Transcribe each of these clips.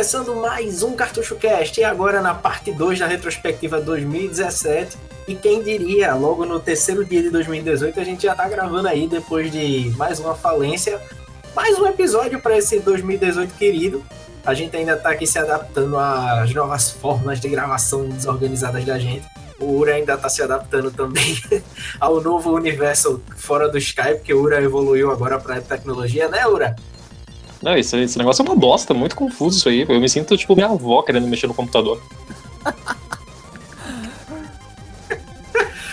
Começando mais um Cartucho Cast e agora na parte 2 da retrospectiva 2017. E quem diria, logo no terceiro dia de 2018 a gente já tá gravando aí depois de mais uma falência, mais um episódio para esse 2018 querido. A gente ainda tá aqui se adaptando às novas formas de gravação desorganizadas da gente. O Ura ainda tá se adaptando também ao novo universo fora do Skype, que o Ura evoluiu agora para tecnologia, né, Ura? Não, esse, esse negócio é uma bosta, muito confuso isso aí. Eu me sinto tipo minha avó querendo mexer no computador.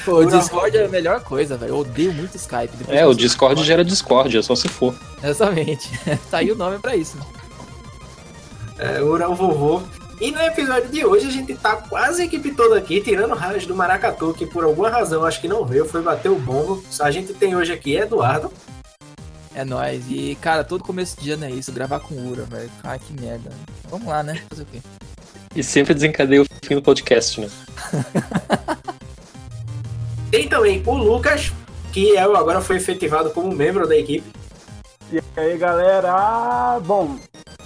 Pô, o Discord é a melhor coisa, velho. Eu odeio muito Skype. Depois é, o Discord gera Discord, é só se for. Exatamente. tá aí o nome pra isso. É, Ura o vovô. E no episódio de hoje a gente tá quase a equipe toda aqui, tirando raios do Maracatu, que por alguma razão acho que não veio, foi bater o bombo. A gente tem hoje aqui Eduardo. É nóis. E, cara, todo começo de ano é isso, gravar com Ura, velho. Ai, que merda. Vamos lá, né? Fazer o quê? E sempre desencadeia o fim do podcast, né? Tem também o Lucas, que é, agora foi efetivado como membro da equipe. E aí, galera? Bom,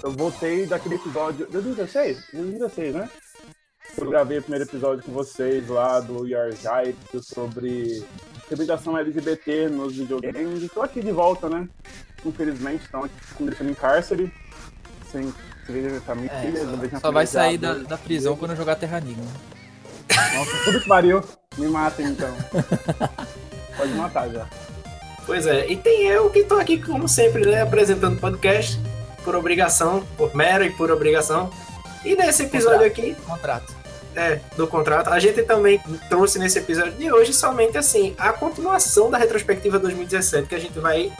eu voltei daquele episódio. 2016? 2016, né? Eu gravei o primeiro episódio com vocês lá do Your Guide sobre representação LGBT nos videogames. Estou aqui de volta, né? Infelizmente, estão aqui deixando em cárcere, sem ver família. É, só, só vai sair da, da prisão quando jogar Terranigma. Nossa, tudo que pariu. Me matem então. Pode matar já. Pois é, e tem eu que estou aqui, como sempre, né, apresentando podcast, por obrigação, por mera e por obrigação. E nesse episódio contrato. aqui. Contrato é, do contrato. A gente também trouxe nesse episódio de hoje somente assim a continuação da retrospectiva 2017 que a gente vai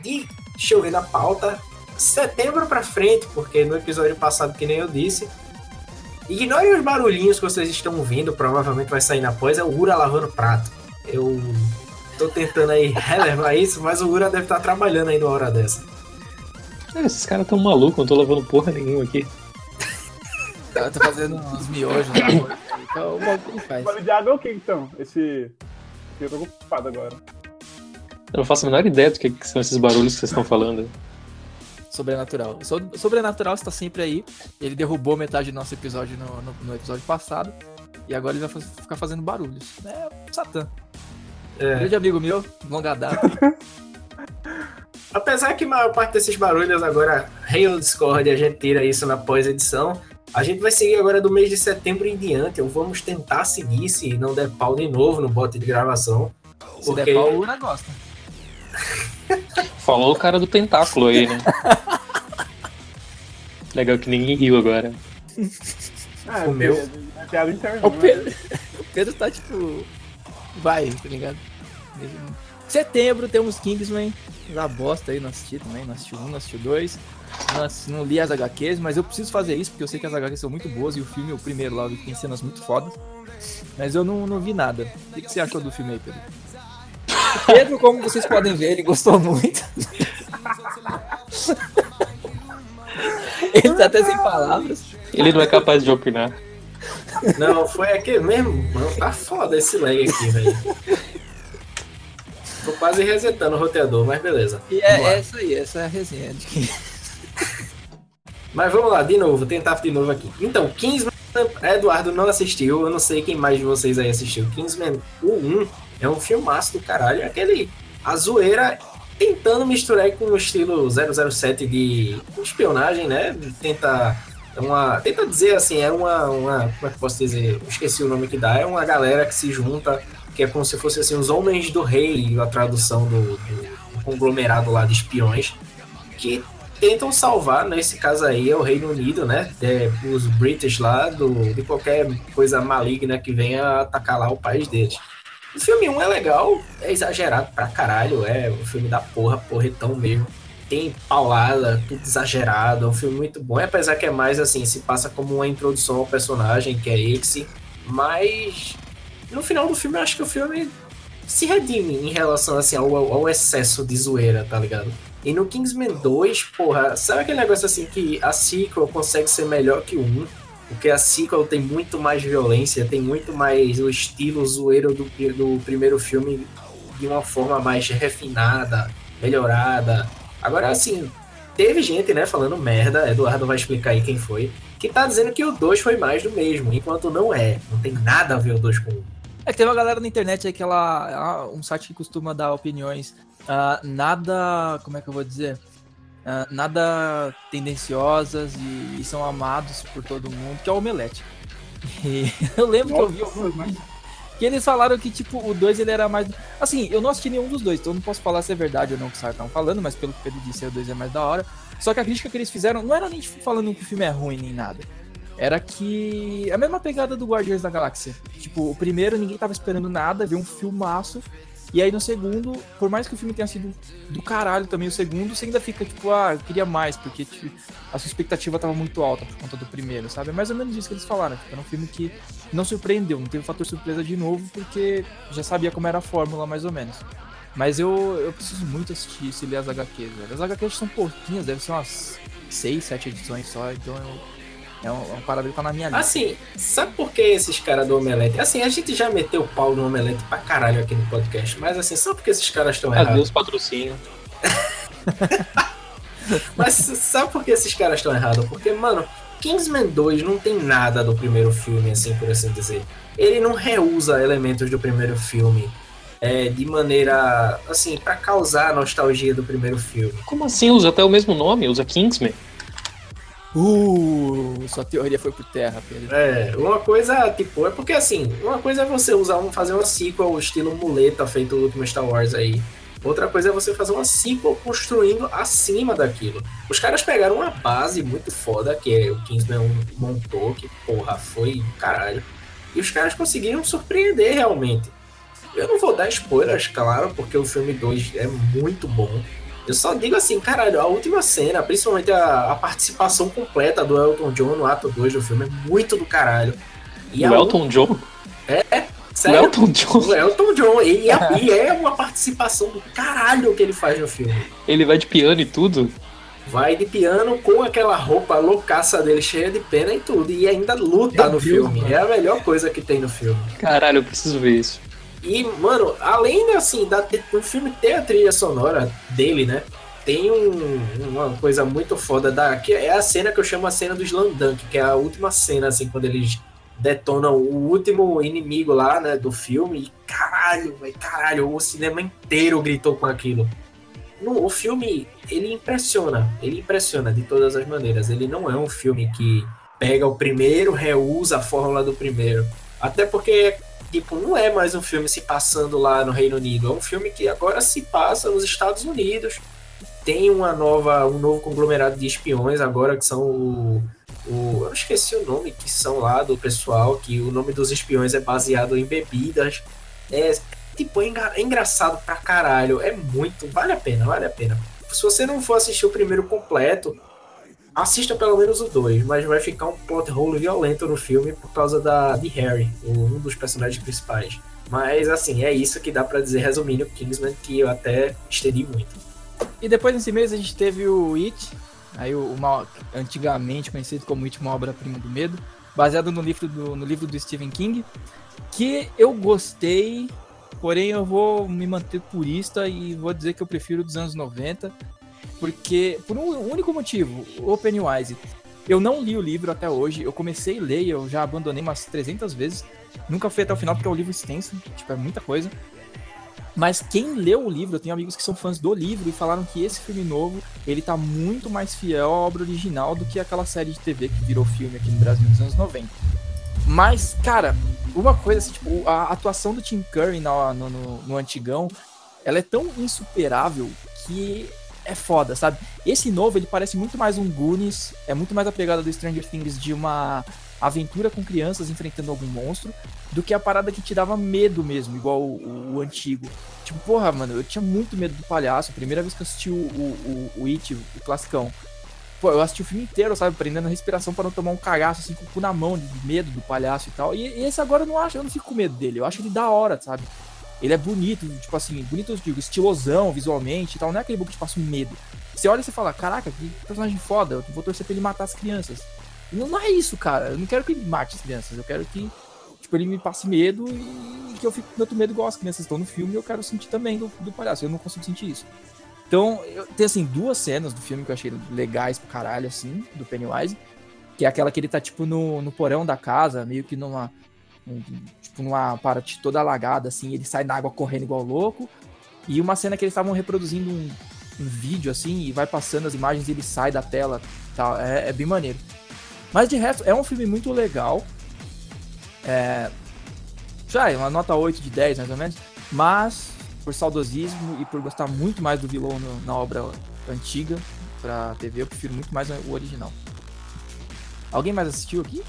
de deixa na pauta setembro para frente, porque no episódio passado que nem eu disse, ignorem os barulhinhos que vocês estão ouvindo, provavelmente vai sair na pós, é o Ura lavando prato. Eu tô tentando aí relevar isso, mas o Ura deve estar trabalhando aí numa hora dessa. É, esses caras tão malucos, não tô lavando porra nenhuma aqui. Eu tô fazendo uns miojos. Então, o bagulho faz. Barulho de água é o que então? Esse. Eu tô ocupado agora. Eu não faço a menor ideia do que, são esses barulhos que vocês estão falando. Sobrenatural. O Sobrenatural está sempre aí. Ele derrubou metade do nosso episódio no, no, no episódio passado. E agora ele vai ficar fazendo barulhos. É o Satã. É. Grande amigo meu, longa data. Apesar que a maior parte desses barulhos agora, Halo Discord, a gente tira isso na pós-edição. A gente vai seguir agora do mês de setembro em diante. Ou vamos tentar seguir se não der pau de novo no bote de gravação. Se porque... der pau, o Luna gosta. Falou o cara do tentáculo aí, né? Legal que ninguém riu agora. Ah, o meu. É interno, o, né? Pedro, o Pedro tá tipo. Vai, tá ligado? Setembro temos Kingsman. Da bosta aí, não assisti também. Não assisti um, não assisti dois. Não, não li as HQs, mas eu preciso fazer isso porque eu sei que as HQs são muito boas e o filme, o primeiro lá, tem cenas muito fodas. Mas eu não, não vi nada. O que você achou do filme aí, Pedro? Pedro, como vocês podem ver, ele gostou muito. ele tá até sem palavras. Ele não é capaz de opinar. Não, foi aqui mesmo. Mano, tá foda esse lag aqui, velho. Tô quase resetando o roteador, mas beleza. E é, é isso aí, essa é a resenha de que mas vamos lá, de novo, tentar de novo aqui. Então, Kingsman, Eduardo não assistiu, eu não sei quem mais de vocês aí assistiu. Kingsman, o 1 é um filmaço do caralho, é aquele. A zoeira tentando misturar com o estilo 007 de espionagem, né? Tenta uma, tenta dizer assim, é uma, uma, como é que posso dizer? esqueci o nome que dá, é uma galera que se junta, que é como se fosse assim, os homens do rei, a tradução do, do, do conglomerado lá de espiões, que tentam salvar, nesse caso aí, é o Reino Unido, né? É, os British lá, do, de qualquer coisa maligna que venha atacar lá o país deles. O filme 1 é legal, é exagerado pra caralho, é um filme da porra, porretão mesmo. Tem paulada, tudo exagerado, é um filme muito bom, apesar que é mais assim, se passa como uma introdução ao personagem, que é esse, mas no final do filme eu acho que o filme se redime em relação assim, ao, ao excesso de zoeira, tá ligado? E no Kingsman 2, porra, sabe aquele negócio assim que a sequel consegue ser melhor que o 1? Porque a sequel tem muito mais violência, tem muito mais o estilo zoeiro do, do primeiro filme de uma forma mais refinada, melhorada. Agora, assim, teve gente, né, falando merda, Eduardo vai explicar aí quem foi, que tá dizendo que o 2 foi mais do mesmo, enquanto não é. Não tem nada a ver o 2 com o 1. É que tem uma galera na internet aí que ela. Um site que costuma dar opiniões. ah, nada. Como é que eu vou dizer? Ah, nada tendenciosas e, e são amados por todo mundo, que é o Omelete. E eu lembro que eu vi alguns mais. Que eles falaram que, tipo, o 2 ele era mais. Assim, eu não assisti nenhum dos dois, então eu não posso falar se é verdade ou não o que os caras estavam falando, mas pelo que Pedro disse, o 2 é mais da hora. Só que a crítica que eles fizeram não era nem tipo, falando que o filme é ruim nem nada. Era que. A mesma pegada do Guardiões da Galáxia. Tipo, o primeiro ninguém tava esperando nada, viu um filmaço. E aí no segundo, por mais que o filme tenha sido do caralho também, o segundo, você ainda fica tipo, ah, eu queria mais, porque tipo, a sua expectativa tava muito alta por conta do primeiro, sabe? É mais ou menos isso que eles falaram. Tipo, era um filme que não surpreendeu, não teve fator surpresa de novo, porque já sabia como era a fórmula, mais ou menos. Mas eu, eu preciso muito assistir isso e ler as HQs, velho. As HQs são pouquinhas, deve ser umas 6, 7 edições só, então eu, é um, é um parada que tá na minha lista. Assim, sabe por que esses caras do Omelete? Assim, a gente já meteu o pau no Omelete pra caralho aqui no podcast, mas assim, sabe por que esses caras estão errados? Adeus patrocínio. Mas sabe por que esses caras estão errados? Porque, mano, Kingsman 2 não tem nada do primeiro filme, assim, por assim dizer. Ele não reusa elementos do primeiro filme é, de maneira, assim, pra causar a nostalgia do primeiro filme. Como assim? Usa até o mesmo nome? Usa Kingsman? Uh, sua teoria foi por terra, Pedro. É, uma coisa, tipo, é porque assim, uma coisa é você usar um, fazer uma sequel estilo muleta feito o último Star Wars aí. Outra coisa é você fazer uma sequel construindo acima daquilo. Os caras pegaram uma base muito foda, que é o Kingsman montou, que porra, foi caralho. E os caras conseguiram surpreender realmente. Eu não vou dar spoilers, claro, porque o filme 2 é muito bom. Eu só digo assim, caralho, a última cena, principalmente a, a participação completa do Elton John no ato 2 do filme é muito do caralho. E o Elton John? É, O sério. Elton John? O Elton John, e, é- e é uma participação do caralho que ele faz no filme. Ele vai de piano e tudo? Vai de piano com aquela roupa loucaça dele, cheia de pena e tudo, e ainda luta Meu no Deus, filme. mano. É a melhor coisa que tem no filme. Caralho, eu preciso ver isso. E, mano, além assim, da, do filme ter a trilha sonora dele, né? Tem um- uma coisa muito foda da. Que é a cena que eu chamo a cena do Slam Dunk, que é a última cena, assim, quando eles detonam o último inimigo lá, né, do filme. E caralho, velho, caralho, o cinema inteiro gritou com aquilo. No, o filme, ele impressiona, ele impressiona de todas as maneiras. Ele não é um filme que pega o primeiro, reusa a fórmula do primeiro. Até porque tipo, não é mais um filme se passando lá no Reino Unido, é um filme que agora se passa nos Estados Unidos. Tem uma nova, um novo conglomerado de espiões agora que são o, o eu esqueci o nome que são lá do pessoal, que o nome dos espiões é baseado em bebidas. É tipo é, é engraçado pra caralho, é muito, vale a pena, vale a pena. Se você não for assistir o primeiro completo, assista pelo menos o 2, mas vai ficar um plot hole violento no filme por causa da, de Harry, um dos personagens principais. Mas assim, é isso que dá pra dizer resumindo Kingsman, que eu até estendi muito. E depois nesse mês a gente teve o It, aí o, uma, antigamente conhecido como It, uma obra-prima do medo, baseado no livro do, no livro do Stephen King, que eu gostei, porém eu vou me manter purista e vou dizer que eu prefiro dos anos 90, porque por um único motivo, o Pennywise. Eu não li o livro até hoje, eu comecei a ler eu já abandonei umas 300 vezes. Nunca fui até o final porque é um livro extenso, tipo, é muita coisa. Mas quem leu o livro, eu tenho amigos que são fãs do livro e falaram que esse filme novo, ele tá muito mais fiel à obra original do que aquela série de TV que virou filme aqui no Brasil nos anos 90. Mas, cara, uma coisa assim, tipo, a atuação do Tim Curry no, no, no- no antigão, ela é tão insuperável que é foda, sabe? Esse novo, ele parece muito mais um Goonies, é muito mais a pegada do Stranger Things de uma aventura com crianças enfrentando algum monstro, do que a parada que te dava medo mesmo, igual o, o antigo. Tipo, porra, mano, eu tinha muito medo do palhaço. A primeira vez que eu assisti o, o, o, o It, o classicão. Pô, eu assisti o filme inteiro, sabe? Prendendo a respiração para não tomar um cagaço, assim, com o cu na mão, de medo do palhaço e tal. E, e esse agora eu não acho, eu não fico com medo dele. Eu acho ele da hora, sabe? Ele é bonito, tipo assim, bonito, eu digo, estilosão visualmente e tal. Não é aquele book que te passa um medo. Você olha e você fala, caraca, que personagem foda, eu vou torcer pra ele matar as crianças. E não, é isso, cara. Eu não quero que ele mate as crianças. Eu quero que, tipo, ele me passe medo e que eu fique com tanto medo igual as crianças estão no filme. Eu quero sentir também do, do palhaço. Eu não consigo sentir isso. Então, eu, tem assim, duas cenas do filme que eu achei legais pro caralho, assim, do Pennywise. Que é aquela que ele tá, tipo, no, no porão da casa, meio que numa. Tipo, numa parte toda alagada, assim, ele sai da água correndo igual louco. E uma cena que eles estavam reproduzindo um, um vídeo, assim, e vai passando as imagens e ele sai da tela. Tal. É, é bem maneiro. Mas de resto, é um filme muito legal. É. Já, uma nota 8 de 10, mais ou menos. Mas, por saudosismo e por gostar muito mais do vilão no- na obra antiga pra TV, eu prefiro muito mais o original. Alguém mais assistiu aqui?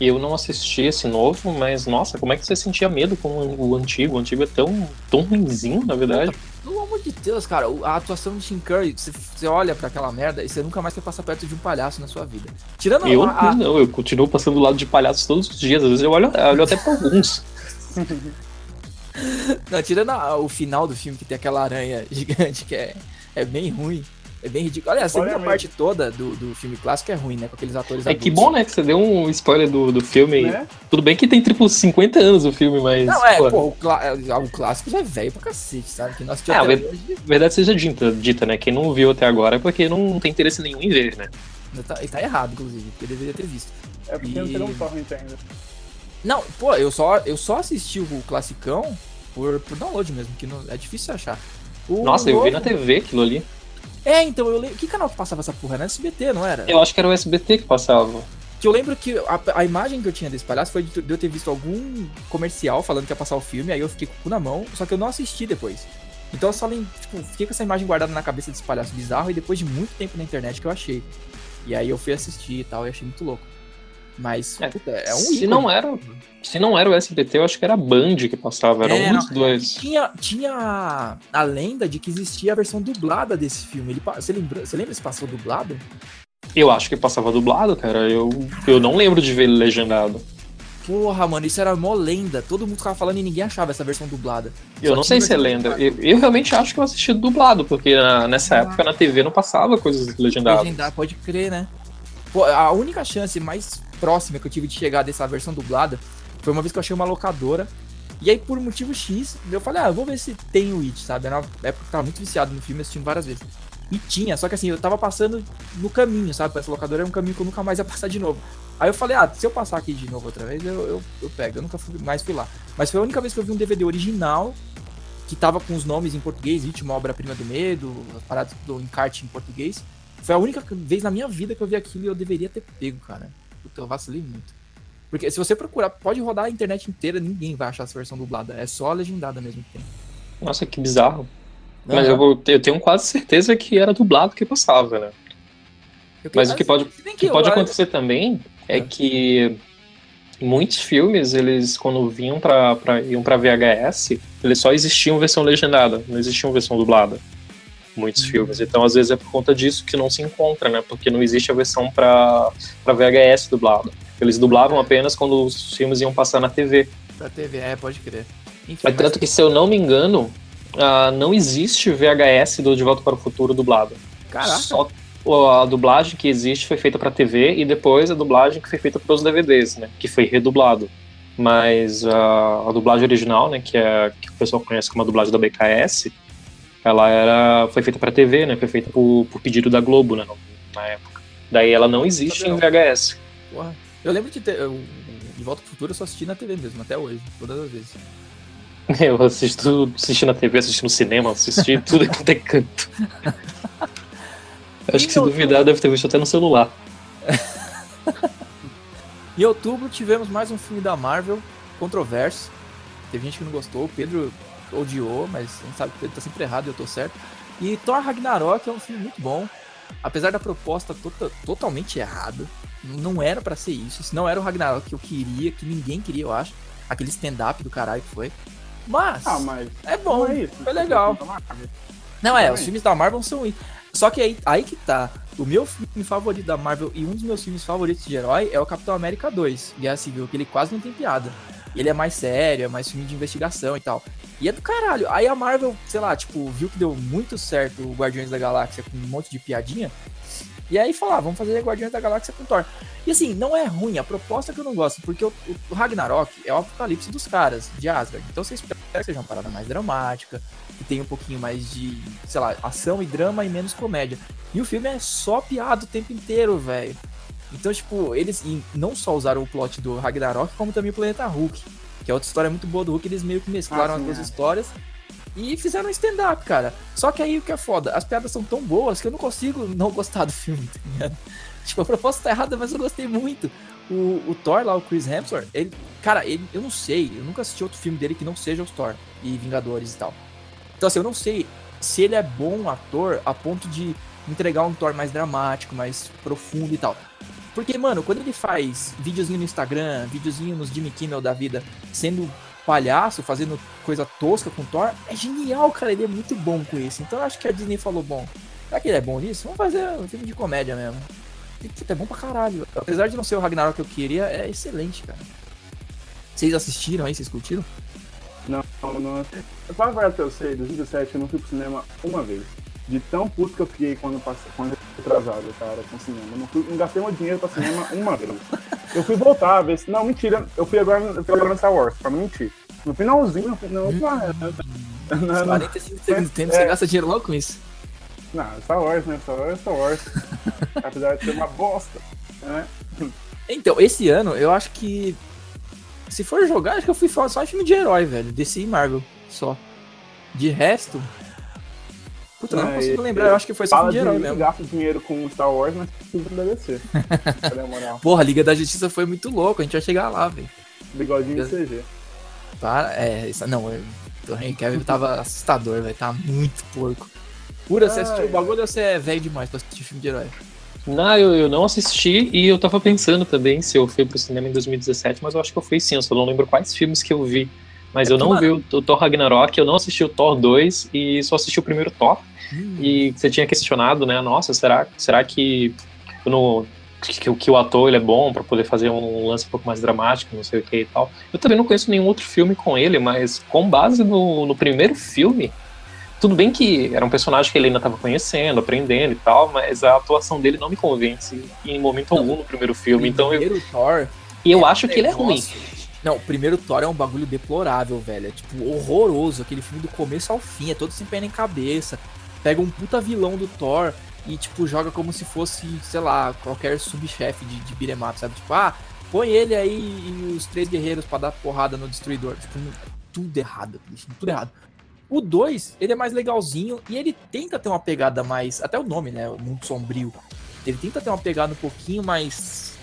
Eu não assisti esse novo, mas nossa, como é que você sentia medo com o antigo? O antigo é tão, tão ruimzinho, na verdade. Pelo amor de Deus, cara, a atuação do Tim Curry, você, você olha pra aquela merda e você nunca mais quer passar perto de um palhaço na sua vida. Tirando Eu a, a- não, eu continuo passando do lado de palhaços todos os dias. Às vezes eu olho, eu olho até pra alguns. não, tirando a- o final do filme que tem aquela aranha gigante que é, é bem ruim. É bem ridículo. Aliás, a segunda Olha mesmo. parte toda do, do filme clássico é ruim, né? Com aqueles atores É que adultos. bom, né, que você deu um spoiler do, do filme. Né? Tudo bem que tem tipo 50 anos o filme, mas. Não, é, pô, pô, o, clá- é, o clássico já é velho pra cacete, sabe? Que nós É, até hoje, verdade seja dita, dita, né? Quem não viu até agora é porque não tem interesse nenhum em ver, né? tá, e tá errado, inclusive, porque deveria ter visto. É porque não E- tem um torrent ainda. Não, pô, eu só, eu só assisti o classicão por, por download mesmo, que não, é difícil achar. O Nossa, eu vi na novo- TV aquilo ali. É, então, eu lembro. Que canal que passava essa porra? Era SBT, não era? Eu acho que era o SBT que passava. Que eu lembro que a, a imagem que eu tinha desse palhaço foi de, de eu ter visto algum comercial falando que ia passar o filme, aí eu fiquei com o cu na mão, só que eu não assisti depois. Então eu só lembro, tipo, fiquei com essa imagem guardada na cabeça desse palhaço bizarro e depois de muito tempo na internet que eu achei. E aí eu fui assistir e tal, e achei muito louco. Mas, É, puta, é um se ícone. não era, se não era o SBT, eu acho que era a Band que passava, era É, um dos dois. Tinha, tinha a lenda de que existia a versão dublada desse filme. Ele, você, lembra, você lembra se passou dublado? Eu acho que passava dublado, cara. Eu, eu não lembro de ver ele legendado. Porra, mano, isso era mó lenda. Todo mundo ficava falando e ninguém achava essa versão dublada. Eu Só não sei se é lenda. Eu, eu realmente acho que eu assisti dublado, porque na- nessa época na TV não passava coisas legendadas. Legendar, pode crer, né? Pô, a única chance mais próxima que eu tive de chegar dessa versão dublada foi uma vez que eu achei uma locadora. E aí, por motivo X, eu falei, ah, eu vou ver se tem o It, sabe? Uma época eu tava muito viciado no filme, assistindo várias vezes. E tinha, só que assim, eu tava passando no caminho, sabe? Essa locadora era um caminho que eu nunca mais ia passar de novo. Aí eu falei, ah, se eu passar aqui de novo outra vez, eu, eu, eu pego. Eu nunca fui, mais fui lá. Mas foi a única vez que eu vi um DVD original que tava com os nomes em português, It, uma obra-prima do medo, as paradas do encarte em português. Foi a única vez na minha vida que eu vi aquilo e eu deveria ter pego, cara. Puta, eu vacilei muito. Porque se você procurar, pode rodar a internet inteira, ninguém vai achar essa versão dublada. É só a legendada mesmo que tem. Nossa, que bizarro. Mas Aham. eu, vou, eu tenho quase certeza que era dublado que passava, né? Mas o que pode, que eu- pode acontecer também é É. que muitos filmes, eles quando vinham pra, pra, iam pra VHS, eles só existiam versão legendada, não existiam versão dublada. Muitos filmes. Então, às vezes, é por conta disso que não se encontra, né? Porque não existe a versão pra, pra VHS dublada. Eles dublavam apenas quando os filmes iam passar na TV. Pra TV, é, pode crer. Enfim, É mas- tanto que, se eu não me engano, ah, não existe VHS do De Volta para o Futuro dublado. Caraca. Só a dublagem que existe foi feita para TV e depois a dublagem que foi feita para os DVDs, né? Que foi redublado. Mas ah, a dublagem original, né? Que, é, que o pessoal conhece como a dublagem da BKS, ela era, foi feita para TV, né? Foi feita por, por pedido da Globo, né? Na época. Daí ela não existe em VHS. Porra. Eu lembro de ter. eu- de Volta pro Futuro eu só assisti na TV mesmo, até hoje, todas as vezes. Eu assisto, assisti na TV, assisti no cinema, assisti tudo quanto é canto. Acho que se duvidar, deve ter visto até no celular. Em outubro tivemos mais um filme da Marvel, controverso. Teve gente que não gostou, o Pedro odiou, mas a gente sabe que Pedro tá sempre errado e eu tô certo. E Thor Ragnarok é um filme muito bom, apesar da proposta tota- totalmente errada. Não era pra ser isso, isso não era o Ragnarok que eu queria, que ninguém queria, eu acho. Aquele stand-up do caralho que foi. Mas, Ah, mas é bom, é isso. foi legal. Não, é, os filmes da Marvel são isso. Só que aí, aí que tá. O meu filme favorito da Marvel e um dos meus filmes favoritos de herói é o Capitão América 2, Guerra Civil, que ele quase não tem piada. Ele é mais sério, é mais filme de investigação e tal. E é do caralho. Aí a Marvel, sei lá, tipo, viu que deu muito certo o Guardiões da Galáxia com um monte de piadinha. E aí falar, ah, vamos fazer Guardiões da Galáxia com Thor. E assim, não é ruim, a proposta que eu não gosto, porque o, o Ragnarok é o apocalipse dos caras, de Asgard. Então você espera que seja uma parada mais dramática, que tenha um pouquinho mais de, sei lá, ação e drama e menos comédia. E o filme é só piada o tempo inteiro, velho. Então, tipo, eles não só usaram o plot do Ragnarok, como também o Planeta Hulk, que é outra história muito boa do Hulk, eles meio que mesclaram ah, sim, as duas é. histórias e fizeram um stand-up, cara. Só que aí o que é foda, as piadas são tão boas que eu não consigo não gostar do filme, tá ligado? Tipo, a proposta tá errada, mas eu gostei muito. O, o Thor lá, o Chris Hemsworth, ele, cara, ele, eu não sei, eu nunca assisti outro filme dele que não seja os Thor e Vingadores e tal. Então, assim, eu não sei se ele é bom ator a ponto de entregar um Thor mais dramático, mais profundo e tal. Porque, mano, quando ele faz videozinho no Instagram, videozinho nos Jimmy Kimmel da vida, sendo palhaço, fazendo coisa tosca com Thor, é genial, cara. Ele é muito bom com isso. Então eu acho que a Disney falou: bom, será que ele é bom nisso? Vamos fazer um filme de comédia mesmo. E, puta, é bom pra caralho. Apesar de não ser o Ragnarok que eu queria, é excelente, cara. Vocês assistiram aí? Vocês curtiram? Não, não. Fala a verdade que eu sei, 2017 eu não fui pro cinema uma vez. De tão puto que eu fiquei quando, passei, quando eu fui atrasado, cara, com cinema. Eu não, fui, não gastei meu dinheiro pra cinema uma vez. Eu fui voltar a ver se. Não, mentira. Eu fui agora, eu fui agora no Star Wars, pra não mentir. No finalzinho, no final. Hum, não, 45 segundos do tempo, é, você gasta dinheiro logo com isso. Não, Star Wars, né? Star Wars é Star Wars. Apesar de ser uma bosta. Né? Então, esse ano, eu acho que. Se for jogar, acho que eu fui só em filme de herói, velho. DC e Marvel. Só. De resto, Puta, não, não consigo lembrar, eu acho que foi só de herói mesmo. gasta dinheiro com Star Wars, mas tudo da DC. Porra, a Liga da Justiça foi muito louco, a gente vai chegar lá, velho. Bigodinho de CG. Para, é, isso, não, o Henry Cavill tava assustador, velho, tá muito porco. Pura, você assistiu o bagulho ou você é velho demais pra assistir filme de herói? Não, eu, eu não assisti e eu tava pensando também se eu fui pro cinema em 2017, mas eu acho que eu fui sim, eu só não lembro quais filmes que eu vi. Mas é eu não vi o, o Thor Ragnarok, eu não assisti o Thor 2 e só assisti o primeiro Thor. Hum. E você tinha questionado, né? Nossa, será, será que, no, que, que o ator ele é bom para poder fazer um lance um pouco mais dramático, não sei o que e tal? Eu também não conheço nenhum outro filme com ele, mas com base no, no primeiro filme, tudo bem que era um personagem que ele ainda estava conhecendo, aprendendo e tal, mas a atuação dele não me convence em momento algum no primeiro filme. Então primeiro eu, Thor. E eu é acho que ele é ruim. Não, o primeiro Thor é um bagulho deplorável, velho. É tipo horroroso. Aquele filme do começo ao fim, é todo sem pé nem cabeça pega um puta vilão do Thor e, tipo, joga como se fosse, sei lá, qualquer subchefe de, de beat'em up, sabe? Tipo, ah, põe ele aí e os três guerreiros para dar porrada no destruidor. Tipo, tudo errado, tudo errado. O 2, ele é mais legalzinho e ele tenta ter uma pegada mais. Até o nome, né? O Mundo Sombrio. Ele tenta ter uma pegada um pouquinho mais.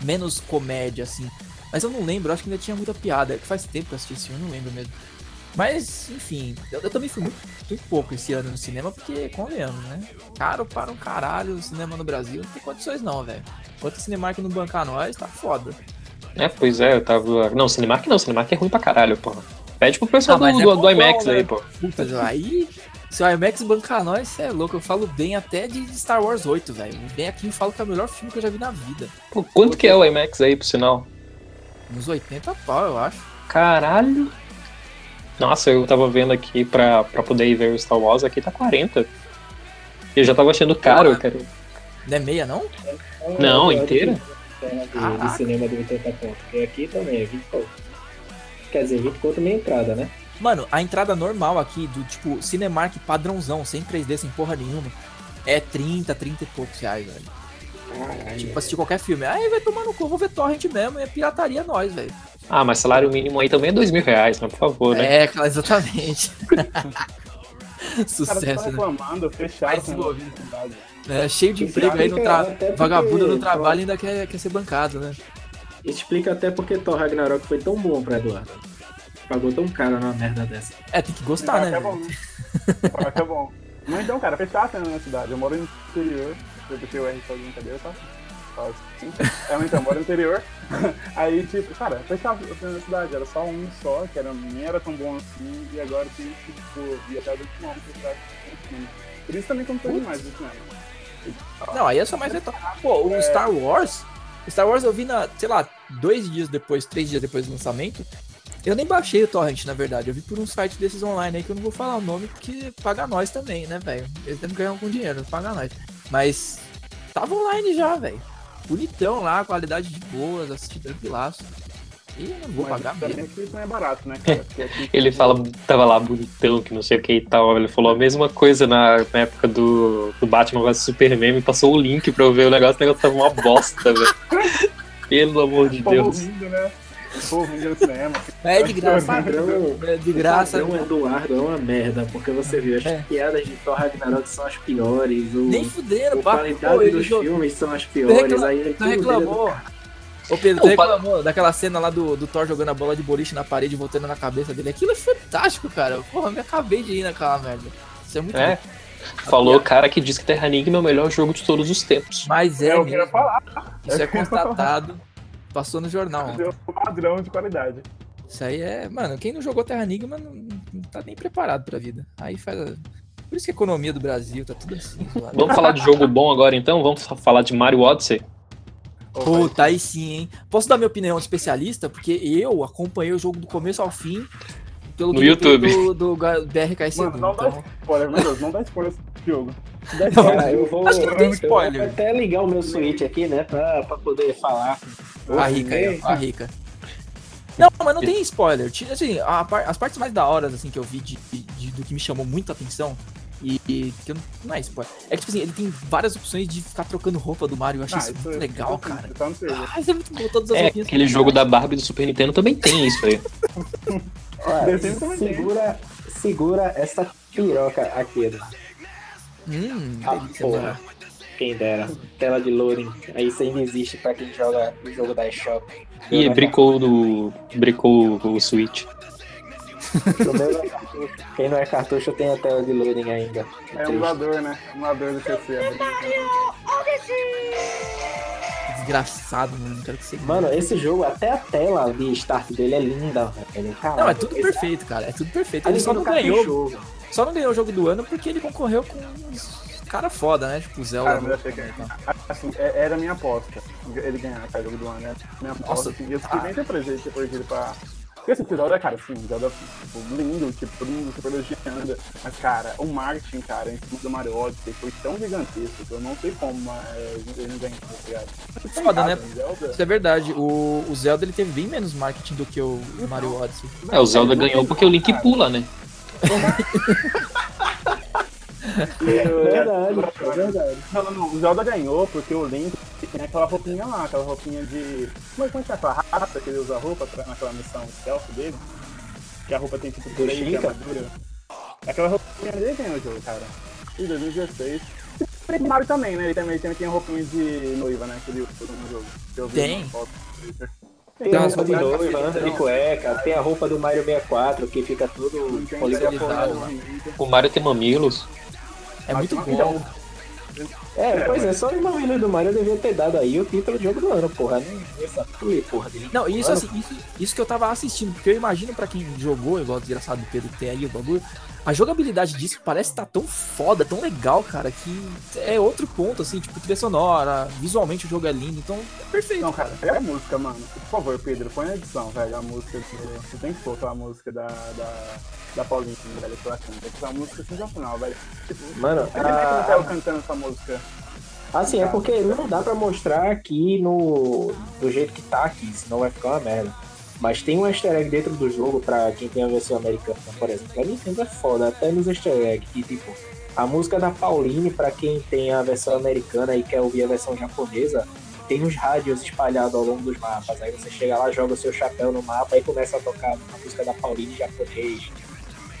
menos comédia, assim. Mas eu não lembro, acho que ainda tinha muita piada. É que faz tempo que eu assisti esse filme, eu não lembro mesmo. Mas, enfim, eu, eu, também fui muito, muito pouco esse ano no cinema, porque, convenhamos, né? Caro para um caralho o cinema no Brasil, não tem condições não, velho. Enquanto o Cinemark não bancar nós, tá foda. É, pois é, eu tava. Não, Cinemark não, Cinemark é ruim pra caralho, porra. Pede pro pessoal ah, do, é do, do, IMAX bom, aí, né? pô. Puta, aí, se o IMAX bancar nós, você é louco. Eu falo bem até de Star Wars 8, velho. Vem aqui e falo que é o melhor filme que eu já vi na vida. Pô, quanto que é o IMAX aí, por sinal? Uns 80 pau, eu acho. Caralho. Nossa, eu tava vendo aqui pra, pra poder ir ver o Star Wars, aqui tá 40. Eu já tava achando caro, cara. Não é meia, não? Não, inteira? De, de cinema de 80 pontos. E aqui também é 20 conto. Quer dizer, 20 conto meia entrada, né? Mano, a entrada normal aqui, do tipo Cinemark padrãozão, sem 3D, sem porra nenhuma, é 30, 30 e poucos reais, velho. Caralho. Tipo, assistir qualquer filme. Aí vai tomar no cu, vou ver torrent mesmo, é pirataria nós, velho. Ah, mas salário mínimo aí também é dois mil reais, né? Por favor, né? É, exatamente. Sucesso, cara, tá reclamando, né? fechado É, cheio de emprego aí no trabalho. Vagabundo no trabalho ainda quer, quer ser bancado, né? Explica até porque Thor Ragnarok foi tão bom pra Eduardo. Pagou tão caro numa merda dessa. É, tem que gostar, né? É bom. é bom. Mas então, cara, fechar a na cidade. Eu moro no interior. Eu deixei o R só de brincadeira, tá? assim. É, então, moro no interior. Aí, tipo, cara, fechava na cidade, era só um só, que era, nem era tão bom assim, e agora tem que, tipo, ir até do último ano pra Por isso também tô demais no cinema. Não, aí é só mais retorno. Pô, o é... Star Wars. Star Wars eu vi na, sei lá, dois dias depois, três dias depois do lançamento. Eu nem baixei o torrent, na verdade. Eu vi por um site desses online aí que eu não vou falar o nome porque paga nós também, né, velho? Eles devem ganhar algum dinheiro, paga nós. Mas tava online já, velho. Bonitão lá, qualidade de boas, assisti tranquilaço. E não vou Mas pagar mesmo. que isso não é barato, né, cara? Aqui- Ele fala, tava lá bonitão, que não sei o que e tal. Ele falou a mesma coisa na, na época do, do Batman vs Superman, me passou o link pra eu ver o negócio, o negócio tava uma bosta, velho. Pelo amor de Deus. rindo, né? Povo rindo no cinema. É de graça. Padrão, É de graça. O padrão Eduardo é uma merda, porque você viu, as É. piadas de Thor Ragnarok são as piores, o, Nem fudendo, a qualidade Pô, dos jo- filmes são as piores, recla- aí ele Tu reclamou. Ô Pedro, tu O pa- reclamou daquela cena lá do, do Thor jogando a bola de boliche na parede e voltando na cabeça dele. Aquilo é fantástico, cara. Porra, eu me acabei de ir naquela merda. Isso é muito É. bom. Falou o cara que diz que Terra Enigma é o melhor jogo de todos os tempos. Mas é, É eu mesmo. falar. Isso é constatado. Passou no jornal. Padrão de qualidade. Isso aí é. Mano, quem não jogou Terra Enigma não, não tá nem preparado pra vida. Aí faz. Por isso que a economia do Brasil tá tudo assim. zoado. Vamos falar de jogo bom agora então? Vamos fa- falar de Mario Odyssey? Puta, aí sim, hein? Posso dar minha opinião de especialista? Porque eu acompanhei o jogo do começo ao fim pelo No YouTube. do, do BRKS. Mano, não dá então... spoiler, meu Deus, não dá spoiler desse jogo. Cara, eu vou, Acho que não tem eu spoiler. vou até ligar o meu Switch aqui, né, pra, pra poder falar. A rica aí, ó, a rica. Não, mas não tem spoiler. Assim, a par- as partes mais da hora assim, que eu vi de, de- do que me chamou muita atenção. E, e que eu não, não é spoiler. É que, tipo assim, ele tem várias opções de ficar trocando roupa do Mario. Eu achei Ah, isso isso muito é- legal, cara. trailer. Ah, isso é muito bom. Todas as É, roupinhas aquele jogo da. Barbie do Super Nintendo também tem isso aí. Olha, segura, segura essa piroca aqui. Hum, Ah, porra. mano. Quem dera. Tela de loading. Aí isso ainda existe pra quem joga o jogo da eShop. E bricou do. bricou o Switch. É. Quem não é cartucho tem a tela de loading ainda. É emulador, né? Emulador do PC. é Desgraçado, mano. Quero que você. Mano, esse jogo, até a tela de start dele é linda, velho. Caralho, Não, é tudo perfeito, cara. É tudo perfeito. Ali Ele só não ganhou. caprichoso. Só não ganhou o jogo do ano porque ele concorreu com uns cara foda, né? Tipo o Zelda. Cara, eu achei que assim, é- era a minha aposta. Ele ganhar cara, jogo do ano, né? Minha aposta. Nossa, assim, eu fiquei bem surpreso de ter perdido pra. Porque esse Zelda, cara, assim, Zelda tipo, lindo, tipo, todo mundo super elogiando. Mas, cara, o marketing, cara, em cima do Mario Odyssey foi tão gigantesco que eu não sei como é, ele não ganhou, tá ligado? Foda, né? Zelda, Isso é verdade. O, o Zelda ele teve bem menos marketing do que o Mario Odyssey. É, o Zelda ganhou porque o Link pula, né? Verdade, é verdade. Não, não, não. O Zelda ganhou porque o Link tem aquela roupinha lá, aquela roupinha de. Como é que é aquela raça que ele usa a roupa pra, naquela missão stealth dele? Que a roupa tem tipo três de armadura. Aquela roupinha dele ganhou o jogo, cara. Em 2016. E o Mario também, né? Ele também, ele também tem a roupinha de noiva, né? Que ele usa no jogo. Que eu vi Tem. uma foto. Tem a roupa de noiva, né? de cueca, tem a roupa do Mario 64 que fica tudo poligonizado. O Mario tem mamilos. É muito Então, bom. É, pois é, só os mamilos do Mario devia ter dado aí o título do jogo do ano, porra. Não essa tui, porra. Não, isso assim, isso, isso que eu tava assistindo, porque eu imagino pra quem jogou, igual o desgraçado do Pedro que tem aí o bagulho, a jogabilidade disso parece estar tão foda, tão legal, cara, que é outro ponto, assim, tipo, trilha sonora, visualmente o jogo é lindo, então é perfeito, Não, cara. cara, é a música, mano. Por favor, Pedro, põe a edição, velho. A música. de- Você tem que colocar a música da, da, da Paulinha, velho, que ela canta. Tem que uma música sensacional, velho. Tipo, Mano, é que não tá a- eu cantando essa música? Assim, é porque não dá pra mostrar aqui no do jeito que tá aqui, senão vai ficar uma merda. Mas tem um easter egg dentro do jogo pra quem tem a versão americana, por exemplo. A Nintendo é foda, até nos easter eggs, que tipo, a música da Pauline, pra quem tem a versão americana e quer ouvir a versão japonesa, tem uns rádios espalhados ao longo dos mapas. Aí você chega lá, joga o seu chapéu no mapa e começa a tocar a música da Pauline em japonês.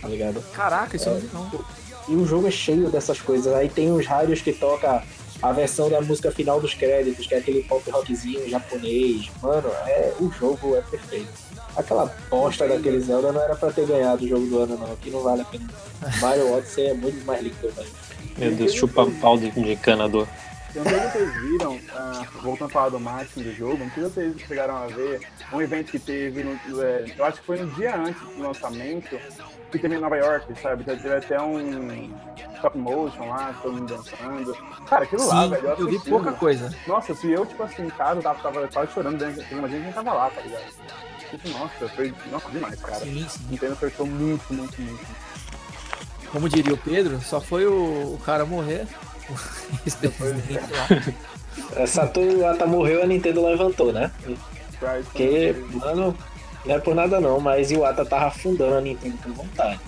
Tá ligado? Caraca, isso eu não não. E o jogo é cheio dessas coisas. Aí tem os rádios que toca a versão da música final dos créditos, que é aquele pop rockzinho japonês. Mano, é, o jogo é perfeito. Aquela bosta daquele Zelda não era pra ter ganhado o jogo do ano, não. Que não vale a pena. Mario Odyssey é muito mais líquido, velho. Meu Deus, chupa pau de, encanador. Eu não sei se vocês viram, ah, voltando a falar do marketing do jogo, não sei se vocês chegaram a ver um evento que teve, no, é, eu acho que foi no dia antes do lançamento, que teve em Nova York, sabe? Que teve até um stop motion lá, todo mundo dançando. Cara, aquilo lá, Sim, velho, eu vi assistindo. pouca coisa. Nossa, se eu, tipo assim, em casa, tava, tava quase chorando, dentro, imagina quem tava lá, tá ligado? Tipo, nossa, foi nossa, demais, cara. Sim, sim. Nintendo acertou muito, muito, muito. Como diria o Pedro, só foi o, o cara morrer ex-presidente lá. É, Satoru Iwata morreu, a Nintendo levantou, né? Porque, mano, não é por nada não, mas Iwata tava afundando a Nintendo por vontade.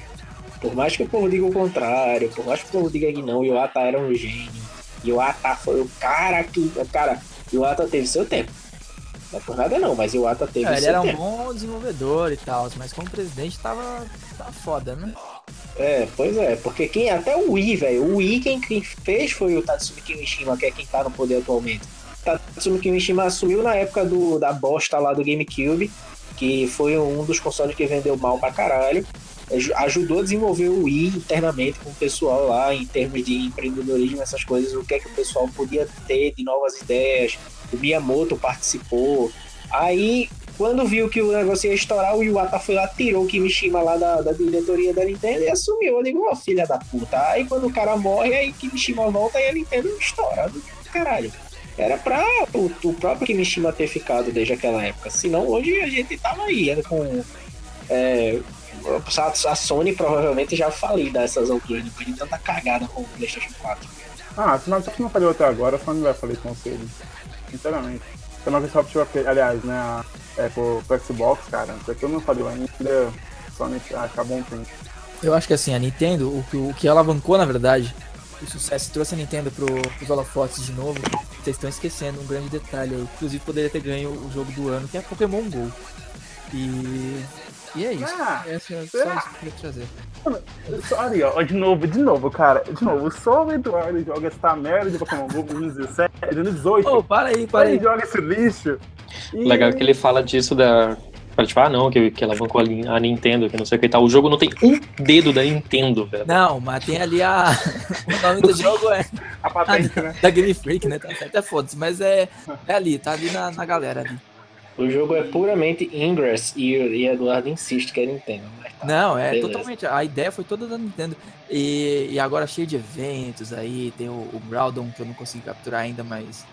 Por mais que o povo diga o contrário, por mais que o povo diga que não, Iwata era um gênio. Iwata foi o cara que. Cara, Iwata teve seu tempo. Não é por nada não, mas Iwata teve É, ele seu era um tempo. bom desenvolvedor e tal, mas como presidente tava, tava foda, né? É, pois é, porque quem até o Wii, velho, o Wii quem, quem fez foi o Tatsumi Kimishima, que é quem tá no poder atualmente. Tatsumi Kimishima assumiu na época do, da bosta lá do GameCube, que foi um dos consoles que vendeu mal pra caralho. Aj- Ajudou a desenvolver o Wii internamente com o pessoal lá, em termos de empreendedorismo, essas coisas, o que é que o pessoal podia ter de novas ideias. O Miyamoto participou. Aí, quando viu que o negócio ia estourar, o Iwata foi lá, tirou o Kimishima lá da, da diretoria da Nintendo e assumiu. Eu digo, ó, filha da puta. Aí quando o cara morre, aí Kimishima volta e a Nintendo estoura. Caralho. Era pra o, o próprio Kimishima ter ficado desde aquela época. Senão hoje a gente tava aí, era com. É, a a Sony provavelmente já falida a essas alturas, depois de tanta cagada com o PlayStation 4. Ah, se a Microsoft não falhou até agora, a Sony vai falir tão cedo. Sinceramente. Se a Microsoft aliás, né, a, é, pro, pro Xbox, cara, se aquilo não falhou ainda, a Sony acabou um tempo. Eu acho que assim, a Nintendo, o que, o que alavancou, na verdade, o sucesso trouxe a Nintendo pro, pros holofotes de novo, vocês estão esquecendo um grande detalhe aí. Inclusive poderia ter ganho o jogo do ano, que é Pokémon GO. E. E é isso. Ah, Essa é só será? isso que eu queria trazer. Só ali, ó, de novo, de novo, cara, de novo, só o Eduardo joga essa merda de Pokémon GO 2017, 2018. Ô, para aí, para aí. Ele joga esse lixo. E... Legal é que ele fala disso da. Tipo, ah, não, que, que ela bancou a, a Nintendo, que não sei o que e tal. O jogo não tem um dedo da Nintendo, velho. Não, mas tem ali a. o nome do jogo é A patente, né? da Game Freak, né? Tá certo, é foda-se, mas é, é ali, tá ali na, na galera ali. O jogo é puramente Ingress e, e Eduardo insiste que é Nintendo. Mas tá. Não, é Beleza. totalmente. A ideia foi toda da Nintendo. E, e agora cheio de eventos aí. Tem o, o Groudon que eu não consegui capturar ainda, mas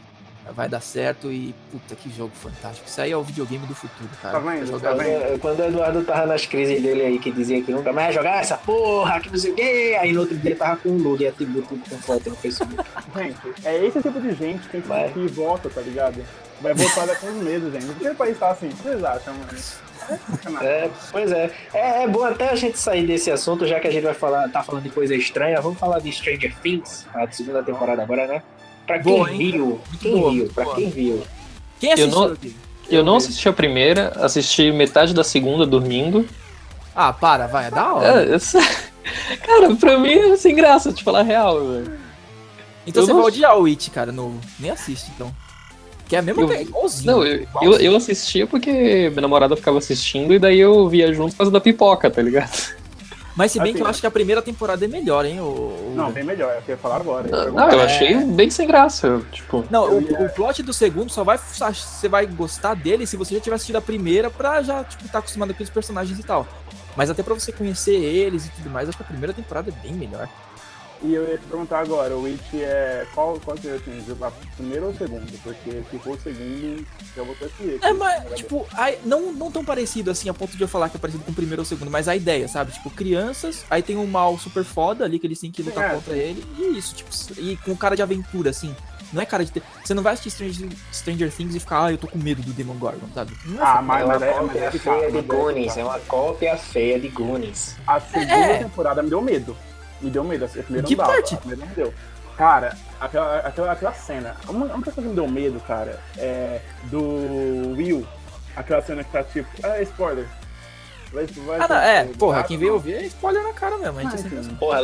vai dar certo. E puta, que jogo fantástico. Isso aí é o videogame do futuro, cara. Tá vendo? Tá vendo? Quando, o Eduardo tava nas crises dele aí, que dizia que nunca mais ia jogar essa porra, que não sei o quê, aí no outro dia tava com um load e atributo com foto no Facebook. Gente, é esse tipo de gente que, que vota, tá ligado? Vai votar daqui a uns meses, gente. Por que o país tá assim? O que vocês acham, mano? É pois é. é. é bom até a gente sair desse assunto, já que a gente vai falar, tá falando de coisa estranha, vamos falar de Stranger Things, a segunda temporada agora, né? Pra quem Boa, viu, quem boa, viu, pra boa. quem viu. Quem assistiu? não- Diego? Eu não assisti a primeira, assisti metade da segunda dormindo. Ah, para, vai, é da hora. É, essa- Cara, pra mim é sem graça, te falar a real, velho. então eu você não- vai odiar o It, cara, novo. Nem assiste, então. Que é a mesma Eu- coisa, igualzinho. Não, eu, eu, eu assistia porque minha namorada ficava assistindo e daí eu via junto por causa da pipoca, tá ligado? Mas se bem Assim, que eu acho que a primeira temporada é melhor, hein? O, Não, bem melhor, é o que eu ia falar agora. Eu ia Não, eu achei bem sem graça, tipo. Não, o, ia- o plot do segundo só vai. Você vai gostar dele se você já tiver assistido a primeira pra já, tipo, tá acostumado com os personagens e tal. Mas até pra você conhecer eles e tudo mais, acho que a primeira temporada é bem melhor. E eu ia te perguntar agora, o It é. Qual, qual é assim, a primeira ou a segunda? Porque se for o segundo, já vou ter que É, mas, tipo, a- não, não tão parecido assim, a ponto de eu falar que é parecido com o primeiro ou o segundo, mas a ideia, sabe? Tipo, crianças, aí tem um mal super foda ali que eles têm que lutar É, contra ele, e isso, tipo, e com cara de aventura, assim. Não é cara de ter. Você não vai assistir Stranger, Stranger Things e ficar, ah, eu tô com medo do Demon Gorgon, sabe? Não é Ah, mas, é uma mas, é, cópia é que tá, feia de é Goonies, é uma cópia feia de Goonies. A segunda É. temporada me deu medo. Me deu medo. A primeira Que não dava, parte? A primeira não deu. Cara, aquela, aquela, aquela cena. Uma, uma coisa que me deu medo, cara, é do Will. Aquela cena que tá tipo. É spoiler. Vai, vai, Ah, não, é, porra, quem veio ouvir é spoiler na cara mesmo, a gente Ah, é sempre enfim. Porra,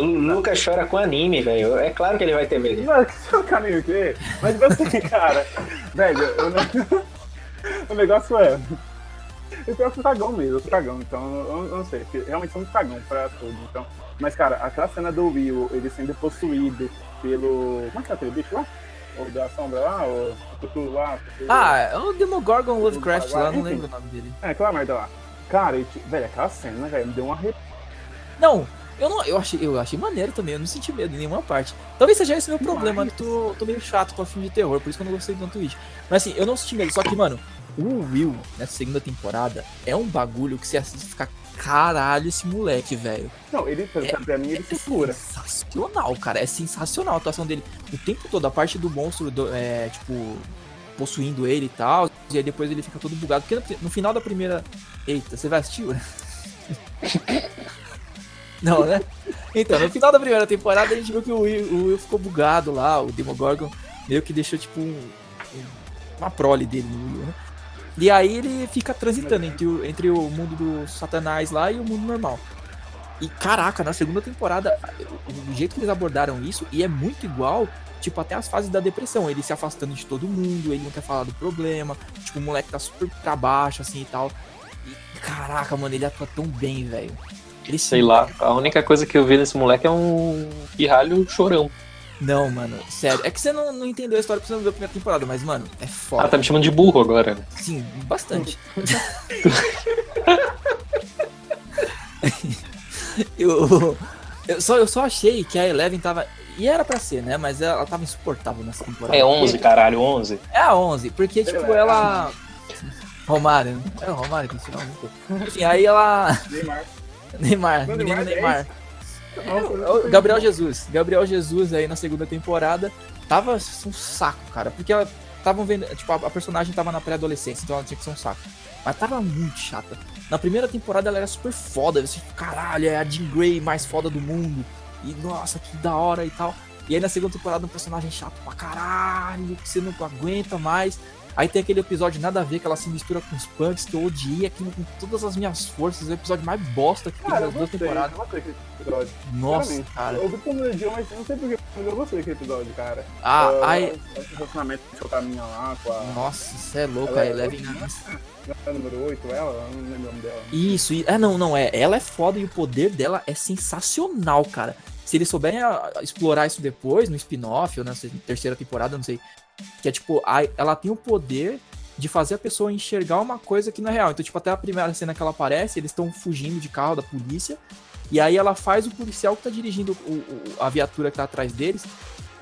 chora com anime, velho. É claro que ele vai ter medo. Mano, que seu caminho o quê? Mas tipo assim, cara, velho, eu não- o negócio é. Eu sou cagão mesmo, eu sou cagão, então eu, eu não sei, realmente sou muito cagão pra tudo. Então. Mas, cara, aquela cena do Will, ele sendo possuído pelo. Como é que é aquele bicho lá? O da sombra lá, o Cthulhu lá. Cthulhu- Ah, é o Demogorgon Lovecraft lá, não Enfim. lembro o nome dele. É, aquela merda lá. Cara, e, tipo, velho, aquela cena, velho, me deu uma arrepio. Não, eu não, eu achei, eu achei maneiro também, eu não senti medo em nenhuma parte. Talvez seja esse meu problema, eu tô, tô meio chato com filme de terror, por isso que eu não gostei tanto It. Mas assim, eu não senti medo, só que, mano, o Will, nessa segunda temporada, é um bagulho que você assiste e fica caralho esse moleque, velho. Não, ele, pra, pra mim, ele segura. sensacional, cara. É sensacional a atuação dele. O tempo todo, a parte do monstro, do- é, tipo, possuindo ele e tal. E aí depois ele fica todo bugado. Porque no, final da primeira. Eita, você vai assistir? Não, né? Então, no final da primeira temporada a gente viu que o Will, o Will ficou bugado lá, o Demogorgon meio que deixou tipo um- uma prole dele no Will, né? E aí ele fica transitando entre o, entre o mundo do Satanás lá e o mundo normal. E caraca, na segunda temporada, o, jeito que eles abordaram isso, e é muito igual, tipo, até as fases da depressão. Ele se afastando de todo mundo, ele não quer falar do problema, tipo, o moleque tá super pra baixo, assim e tal. E caraca, mano, ele atua tão bem, velho. Sei lá, a única coisa que eu vi nesse moleque é um pirralho chorão. Não, mano, sério. É que você não, não entendeu a história porque você não viu a primeira temporada, mas, mano, é Ah, foda. tá me chamando de burro agora. Sim, bastante. eu, eu, só, eu só achei que a Eleven tava. E era pra ser, né? Mas ela tava insuportável nessa temporada. É 11, caralho, 11. É a 11, porque, tipo, ela. Romário, né? É o Romário que ensinou muito. Enfim, aí ela. Neymar. Neymar, menino Neymar é Gabriel Jesus. Gabriel Jesus aí na segunda temporada tava um saco, cara. Porque ela estavam vendo. Tipo, a, personagem tava na pré-adolescência, então ela tinha que ser um saco. Mas tava muito chata. Na primeira temporada ela era super foda. Você, caralho, é a Jean Grey mais foda do mundo. E nossa, que da hora e tal. E aí na segunda temporada um personagem chato pra caralho, que você não aguenta mais. Aí tem aquele episódio nada a ver que ela se mistura com os punks, que eu odiei aquilo com todas as minhas forças. É o episódio mais bosta que tem Cara, eu das duas eu temporadas. gostei daquele episódio. Nossa, cara. Eu vi como ele deu, mas eu não sei porquê, mas eu gostei daquele episódio, cara. Ah, Ah, ai, Esse relacionamento que o caminha lá com a, nossa, você é louco, Ela a é Eleven. louca, a número 8, ela, eu não lembro o nome dela. Isso, e- é, não, não, é. Ela é foda e o poder dela é sensacional, cara. Se eles souberem a- a explorar isso depois, no spin-off ou na terceira temporada, não sei. Que é tipo, a- ela tem o poder de fazer a pessoa enxergar uma coisa que não é real. Então, tipo, até a primeira cena que ela aparece, eles estão fugindo de carro da polícia. E aí ela faz o policial que tá dirigindo o- o- a viatura que tá atrás deles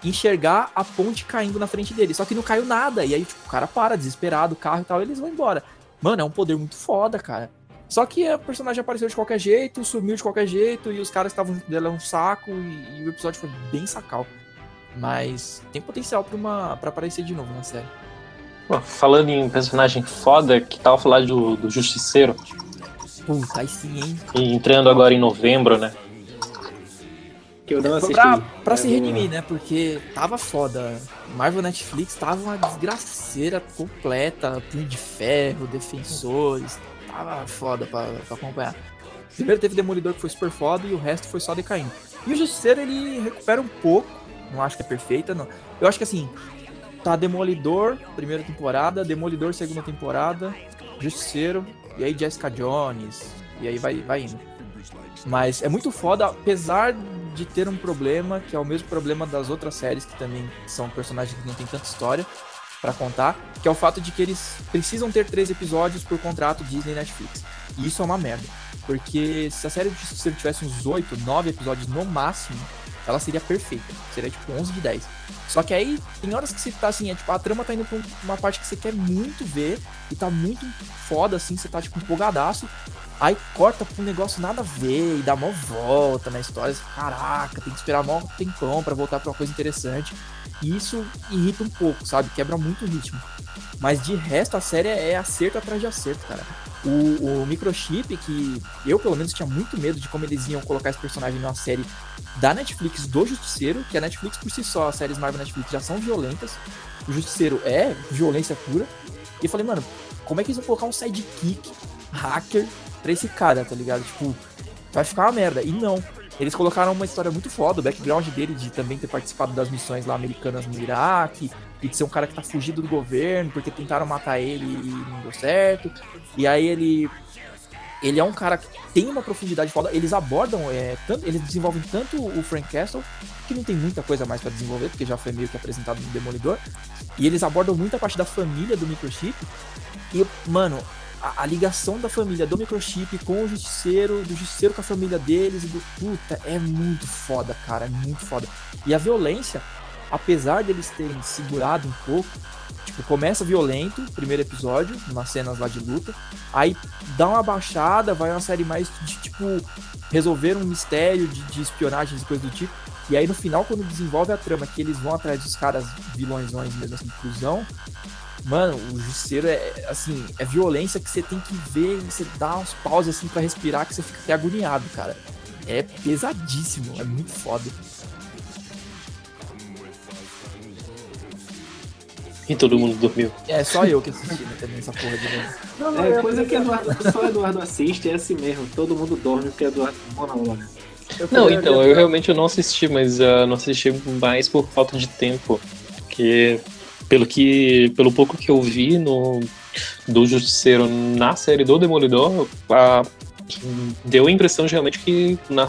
enxergar a ponte caindo na frente dele. Só que não caiu nada. E aí, tipo, o cara para, desesperado, o carro e tal, e eles vão embora. Mano, é um poder muito foda, cara. Só que a personagem apareceu de qualquer jeito, sumiu de qualquer jeito, e os caras estavam junto dela é um saco, e, e o episódio foi bem sacal. Mas tem potencial pra, uma, pra aparecer de novo na série. Pô, falando em personagem foda, que tal falar do, do Justiceiro? Puta, aí sim, hein? E entrando agora em novembro, né? Que eu não assisti. Pra, pra Eu se redimir, né? Porque tava foda. Marvel Netflix tava uma desgraceira completa. Punho de Ferro, Defensores. Tava foda pra, pra acompanhar. Primeiro teve Demolidor que foi super foda e o resto foi só decaindo. E o Justiceiro ele recupera um pouco. Não acho que é perfeita, não. Eu acho que assim. Tá Demolidor, primeira temporada. Demolidor, segunda temporada. Justiceiro. E aí Jessica Jones. E aí vai, vai indo. Mas é muito foda, apesar de ter um problema, que é o mesmo problema das outras séries, que também são personagens que não tem tanta história pra contar, que é o fato de que eles precisam ter três episódios por contrato Disney Netflix. E isso é uma merda. Porque se a série de Justiceiro tivesse uns 8, 9 episódios no máximo, ela seria perfeita. Seria tipo 11 de 10. Só que aí tem horas que você tá assim, é tipo, a trama tá indo pra um- uma parte que você quer muito ver e tá muito foda assim, você tá tipo empolgadaço. Aí corta pra um negócio nada a ver e dá mó volta na história. Caraca, tem que esperar mó tempão pra voltar pra uma coisa interessante. E isso irrita um pouco, sabe? Quebra muito o ritmo. Mas de resto, a série é acerto atrás de acerto, cara. O, o microchip, que eu pelo menos tinha muito medo de como eles iam colocar esse personagem numa série da Netflix do Justiceiro, que a Netflix por si só, as séries Marvel Netflix já são violentas. O Justiceiro é violência pura. E eu falei, mano, como é que eles vão colocar um sidekick hacker pra esse cara, tá ligado? Tipo, vai ficar uma merda. E não. Eles colocaram uma história muito foda, o background dele de também ter participado das missões lá americanas no Iraque, e de ser um cara que tá fugido do governo porque tentaram matar ele e não deu certo. E aí ele. Ele é um cara que tem uma profundidade foda. Eles abordam, é, tanto, eles desenvolvem tanto o Frank Castle, que não tem muita coisa mais pra desenvolver, porque já foi meio que apresentado no Demolidor. E eles abordam muita parte da família do microchip. E, mano, a, a ligação da família do microchip com o justiceiro, do justiceiro com a família deles, e do puta, é muito foda, cara, é muito foda. E a violência, apesar deles terem segurado um pouco, tipo, começa violento, primeiro episódio, umas cenas lá de luta, aí dá uma baixada, vai uma série mais de, tipo, resolver um mistério de, de espionagens e coisas do tipo, e aí no final, quando desenvolve a trama, que eles vão atrás dos caras vilõesões mesmo assim, cruzão, Mano, o Justiceiro é, assim, é violência que você tem que ver, você dá uns pauses assim pra respirar, que você fica até agoniado, cara. É pesadíssimo, é muito foda. E todo mundo dormiu. É, só eu que assisti, né, também, essa porra de novo. Não, é coisa que Eduardo, só Eduardo assiste, é assim mesmo. Todo mundo dorme porque Eduardo monólogo. Eu Não, então, eu realmente eu não assisti, mas ah, não assisti mais por falta de tempo. Porque pelo que. Pelo pouco que eu vi no do Justiceiro na série do Demolidor, ah, deu a impressão realmente que na-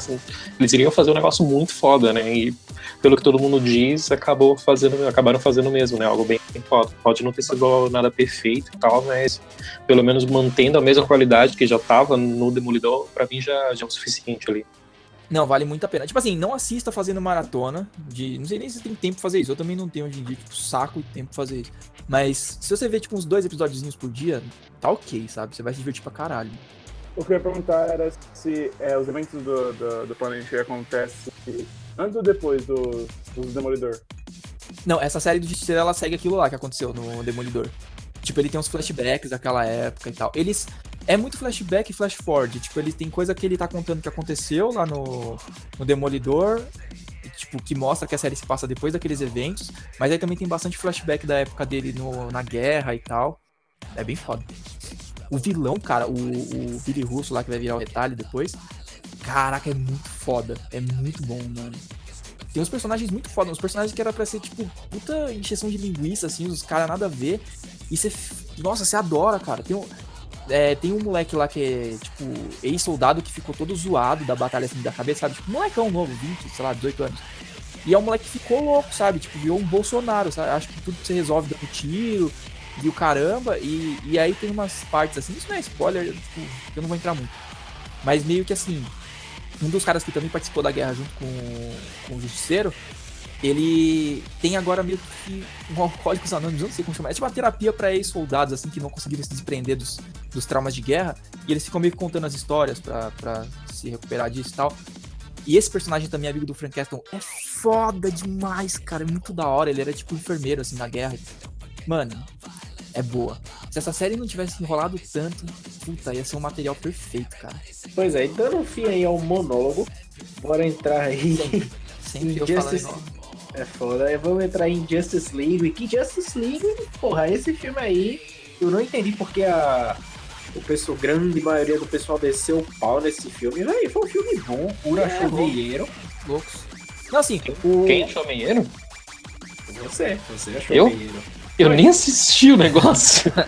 eles iriam fazer um negócio muito foda, né? E pelo que todo mundo diz, acabou fazendo, acabaram fazendo mesmo, né? Algo bem foda. Pode não ter sido nada perfeito e tal, mas pelo menos mantendo a mesma qualidade que já tava no Demolidor, pra mim já, já é o suficiente ali. Não, vale muito a pena. Tipo assim, não assista fazendo maratona. De, não sei nem se tem tempo pra fazer isso. Eu também não tenho hoje em dia, tipo, saco e tempo pra fazer isso. Mas se você ver, tipo, uns dois episódios por dia, tá ok, sabe? Você vai se divertir pra caralho. O que eu ia perguntar era se é, os eventos do, do, do Planet acontecem antes ou depois do, do Demolidor. Não, essa série do Justiceiro, ela segue aquilo lá que aconteceu no Demolidor. Tipo, ele tem uns flashbacks daquela época e tal. Eles. É muito flashback e flash forward. Tipo, ele tem coisa que ele tá contando que aconteceu lá no, no Demolidor. Tipo, que mostra que a série se passa depois daqueles eventos. Mas aí também tem bastante flashback da época dele no, na guerra e tal. É bem foda. O vilão, cara, o, o Billy Russo lá que vai virar o retalho depois. Caraca, é muito foda. É muito bom, mano. Tem uns personagens muito foda, uns personagens que era pra ser, tipo, puta encheção de linguiça, assim, os caras nada a ver. E você. Nossa, você adora, cara. Tem um. É, tem um moleque lá que é, tipo, ex-soldado que ficou todo zoado da batalha assim da cabeça, sabe? Tipo, molecão novo, 20, sei lá, 18 anos. E é um moleque que ficou louco, sabe? Tipo, virou um Bolsonaro, sabe? Acho que tudo se resolve dando tiro o caramba. E, e aí tem umas partes assim, isso não é spoiler, tipo, eu não vou entrar muito. Mas meio que assim, um dos caras que também participou da guerra junto com, com o Justiceiro, ele tem agora meio que um alcoólicos anônimos, eu não sei como chamar. É tipo uma terapia pra ex-soldados, assim, que não conseguiram se desprender dos, dos traumas de guerra. E eles ficam meio que contando as histórias pra, pra se recuperar disso e tal. E esse personagem também, amigo do Frank Castle, é foda demais, cara. É muito da hora. Ele era tipo enfermeiro, assim, na guerra. Mano, é boa. Se essa série não tivesse enrolado tanto, puta, ia ser um material perfeito, cara. Pois é, e dando fim aí ao monólogo, bora entrar aí. Sempre eu falando Injustice. igual. É foda, aí vamos entrar em Justice League. Que Justice League, porra, esse filme aí, eu não entendi porque a. O pessoal, grande maioria do pessoal desceu o pau nesse filme. Véi, foi um filme bom, pura É, bom. loucos. Não, assim, o... Quem achou meieiro? Você, você achou Eu? meieiro. Eu nem assisti o negócio.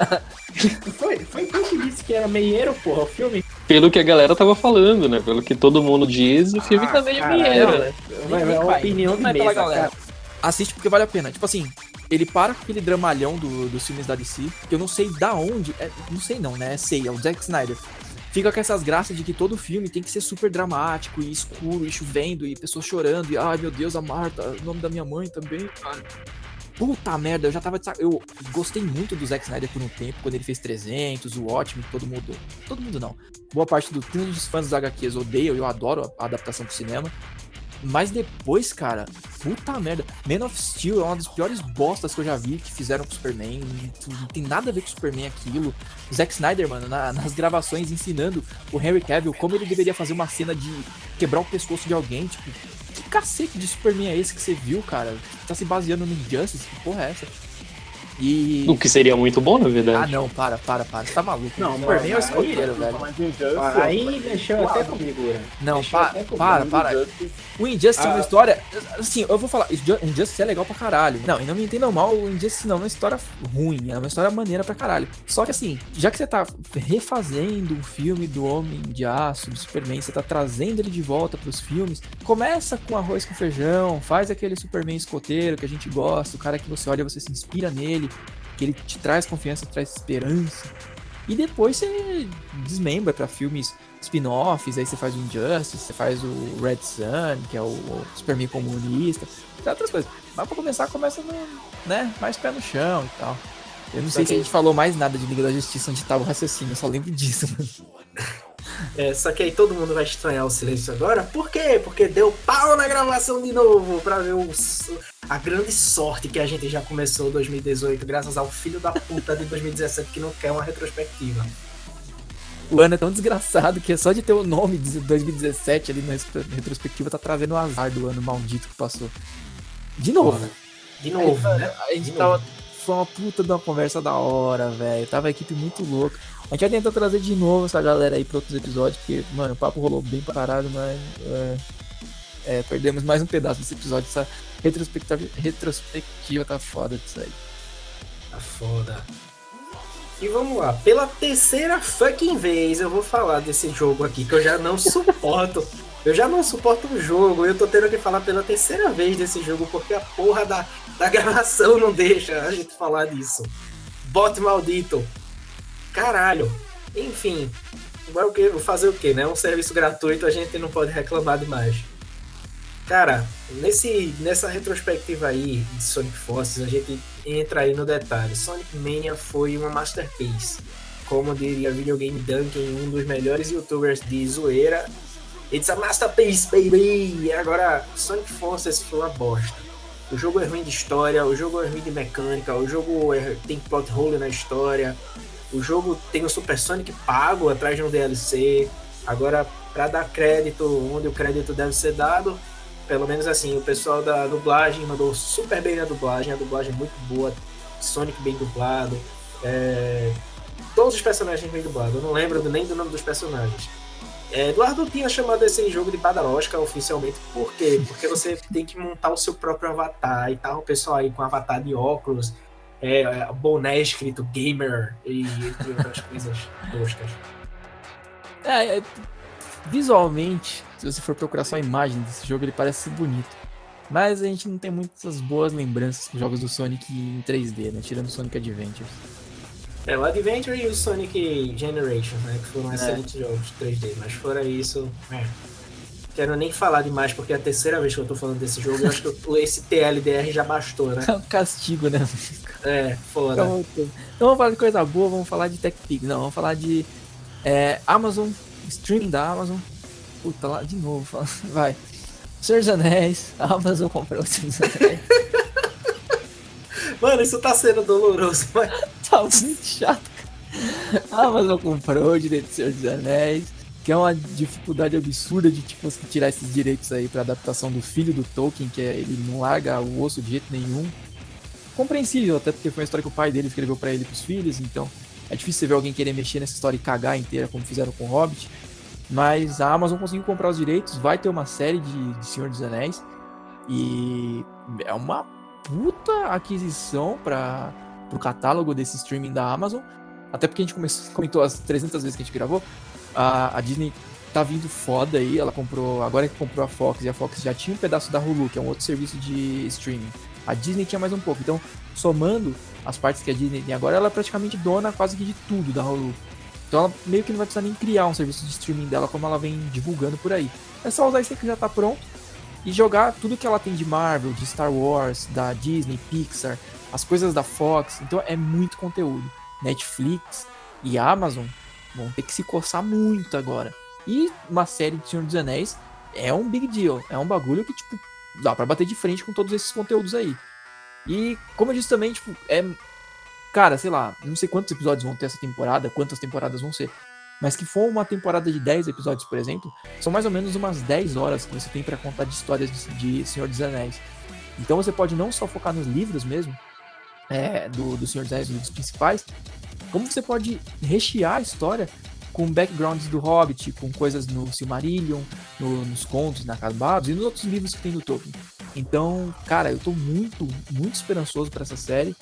Foi, foi tu que disse que era meieiro, porra, o filme. Pelo que a galera tava falando, né? Pelo que todo mundo diz, o filme Ah, tá meio caralho, meieiro, né? Vai, vai, uma Vai, opinião de mesa, galera. cara. Assiste porque vale a pena. Tipo assim, ele para com aquele dramalhão do, dos filmes da DC, que eu não sei da onde. é, não sei não, né? Sei, é o Zack Snyder. Fica com essas graças de que todo filme tem que ser super dramático e escuro e chovendo e pessoas chorando e ai meu Deus, a Marta, o nome da minha mãe também, cara. Puta merda, eu já tava de saco. Eu gostei muito do Zack Snyder por um tempo, quando ele fez 300, o ótimo, todo mundo. Todo mundo não. Boa parte do, dos fãs dos HQs odeiam, eu adoro a adaptação pro cinema. Mas depois, cara, puta merda. Man of Steel é uma das piores bostas que eu já vi que fizeram com o Superman. Não, tem nada a ver com o Superman aquilo. Zack Snyder, mano, na- nas gravações ensinando o Henry Cavill como ele deveria fazer uma cena de quebrar o pescoço de alguém. Tipo, que cacete de Superman é esse que você viu, cara? Tá se baseando no Injustice? Que porra é essa? E. O que seria muito bom, na Ah, verdade. não, para, para, para. Você tá maluco. Não, Superman é o escoteiro, velho. Injustice, Ah, Aí mexeu até comigo, né? Não, pa- para, para. Injustice- O Injustice é uma Ah. história. Assim, eu vou falar, Inju- Injustice é legal pra caralho. Não, e não me entendam mal, o Injustice não é uma história ruim, é uma história maneira pra caralho. Só que assim, já que você tá refazendo um filme do Homem de Aço, do Superman, você tá trazendo ele de volta pros filmes, começa com arroz com feijão, faz aquele Superman escoteiro que a gente gosta, o cara que você olha, você se inspira nele, que ele te traz confiança, traz esperança. E depois você desmembra pra filmes spin-offs, aí você faz o Injustice, você faz o Red Sun, que é o, o Superman comunista, tem outras coisas. Mas pra começar, começa no, né, mais pé no chão e tal. Eu não sei que- se a gente falou mais nada de Liga da Justiça onde tava o raciocínio, eu só lembro disso. É, só que aí todo mundo vai estranhar o silêncio agora. Por quê? Porque deu pau na gravação de novo pra ver o, a grande sorte que a gente já começou 2018, graças ao filho da puta de 2017 que não quer uma retrospectiva. O ano é tão desgraçado que é só de ter o nome de 2017 ali na retro- retrospectiva tá trazendo o azar do ano maldito que passou. De novo. De novo, né? A gente De tava. novo. Foi uma puta de uma conversa da hora, velho. Tava a equipe muito louca. A gente vai tentar trazer de novo essa galera aí pra outros episódios, porque, mano, o papo rolou bem parado, mas. É, é, perdemos mais um pedaço desse episódio. Essa retrospectiva, retrospectiva tá foda disso aí. Tá foda. E vamos lá, pela terceira fucking vez eu vou falar desse jogo aqui que eu já não suporto. Eu já não suporto o jogo, eu tô tendo que falar pela terceira vez desse jogo porque a porra da, da gravação não deixa a gente falar disso. Bot maldito. Caralho. Enfim, vai o quê? Vou fazer o quê, né? Um serviço gratuito a gente não pode reclamar demais. Cara, nesse, nessa retrospectiva aí de Sonic Forces, a gente entra aí no detalhe. Sonic Mania foi uma masterpiece. Como diria Videogame Duncan, um dos melhores youtubers de zoeira. It's a masterpiece, baby! E agora, Sonic Forces foi uma bosta. O jogo é ruim de história, o jogo é ruim de mecânica, o jogo é- tem plot hole na história, o jogo tem o Super Sonic pago atrás de um DLC. Agora, para dar crédito onde o crédito deve ser dado, pelo menos assim, o pessoal da dublagem mandou super bem na dublagem, a dublagem é muito boa, Sonic bem dublado, é, todos os personagens bem dublados, eu não lembro nem do nome dos personagens. É, Eduardo tinha chamado esse jogo de Badarosca oficialmente, por quê? Porque você tem que montar o seu próprio avatar e tal, o pessoal aí com avatar de óculos, é, é, boné escrito gamer e entre outras coisas toscas. É, é, visualmente, se você for procurar só a imagem desse jogo, ele parece ser bonito. Mas a gente não tem muitas boas lembranças com jogos do Sonic em 3D, né? Tirando Sonic Adventures. É, o Adventure e o Sonic Generation, né? Que foram excelentes jogos 3D, mas fora isso. É. Quero nem falar demais, porque é a terceira vez que eu tô falando desse jogo. Eu acho que eu- esse TLDR já bastou, né? É um castigo, né? É, foda. Então. Então vamos falar de coisa boa, vamos falar de TechPix. Não, vamos falar de é, Amazon, streaming da Amazon. Puta, lá de novo. fala- Vai. Senhor dos Anéis, a Amazon comprou o Senhor dos Anéis. Mano, isso tá sendo doloroso, mas. tá muito chato, cara. A Amazon comprou o direito do Senhor dos Anéis, que é uma dificuldade absurda de tipo, você tirar esses direitos aí pra adaptação do filho do Tolkien, que é, ele não larga o osso de jeito nenhum. Compreensível, até porque foi uma história que o pai dele escreveu pra ele e pros filhos, então é difícil você ver alguém querer mexer nessa história e cagar inteira, como fizeram com o Hobbit. Mas a Amazon conseguiu comprar os direitos, vai ter uma série de, de Senhor dos Anéis. E é uma puta aquisição para o catálogo desse streaming da Amazon. Até porque a gente começou, comentou as 300 vezes que a gente gravou. A, a Disney tá vindo foda aí. Ela comprou, agora que comprou a Fox, e a Fox já tinha um pedaço da Hulu, que é um outro serviço de streaming. A Disney tinha mais um pouco. Então, somando as partes que a Disney tem agora, ela é praticamente dona quase que de tudo da Hulu. Então ela meio que não vai precisar nem criar um serviço de streaming dela como ela vem divulgando por aí. É só usar isso que já tá pronto e jogar tudo que ela tem de Marvel, de Star Wars, da Disney, Pixar, as coisas da Fox. Então é muito conteúdo. Netflix e Amazon vão ter que se coçar muito agora. E uma série de Senhor dos Anéis é um big deal. É um bagulho que, tipo, dá pra bater de frente com todos esses conteúdos aí. E, como eu disse também, tipo, é. Cara, sei lá, não sei quantos episódios vão ter essa temporada, quantas temporadas vão ser. Mas que for uma temporada de 10 episódios, por exemplo, são mais ou menos umas 10 horas que você tem pra contar de histórias de, de Senhor dos Anéis. Então você pode não só focar nos livros mesmo, é, do, do Senhor dos Anéis, livros principais, como você pode rechear a história com backgrounds do Hobbit, com coisas no Silmarillion, no- nos contos inacabados e nos outros livros que tem do Tolkien. Então, cara, eu tô muito, muito esperançoso pra essa série.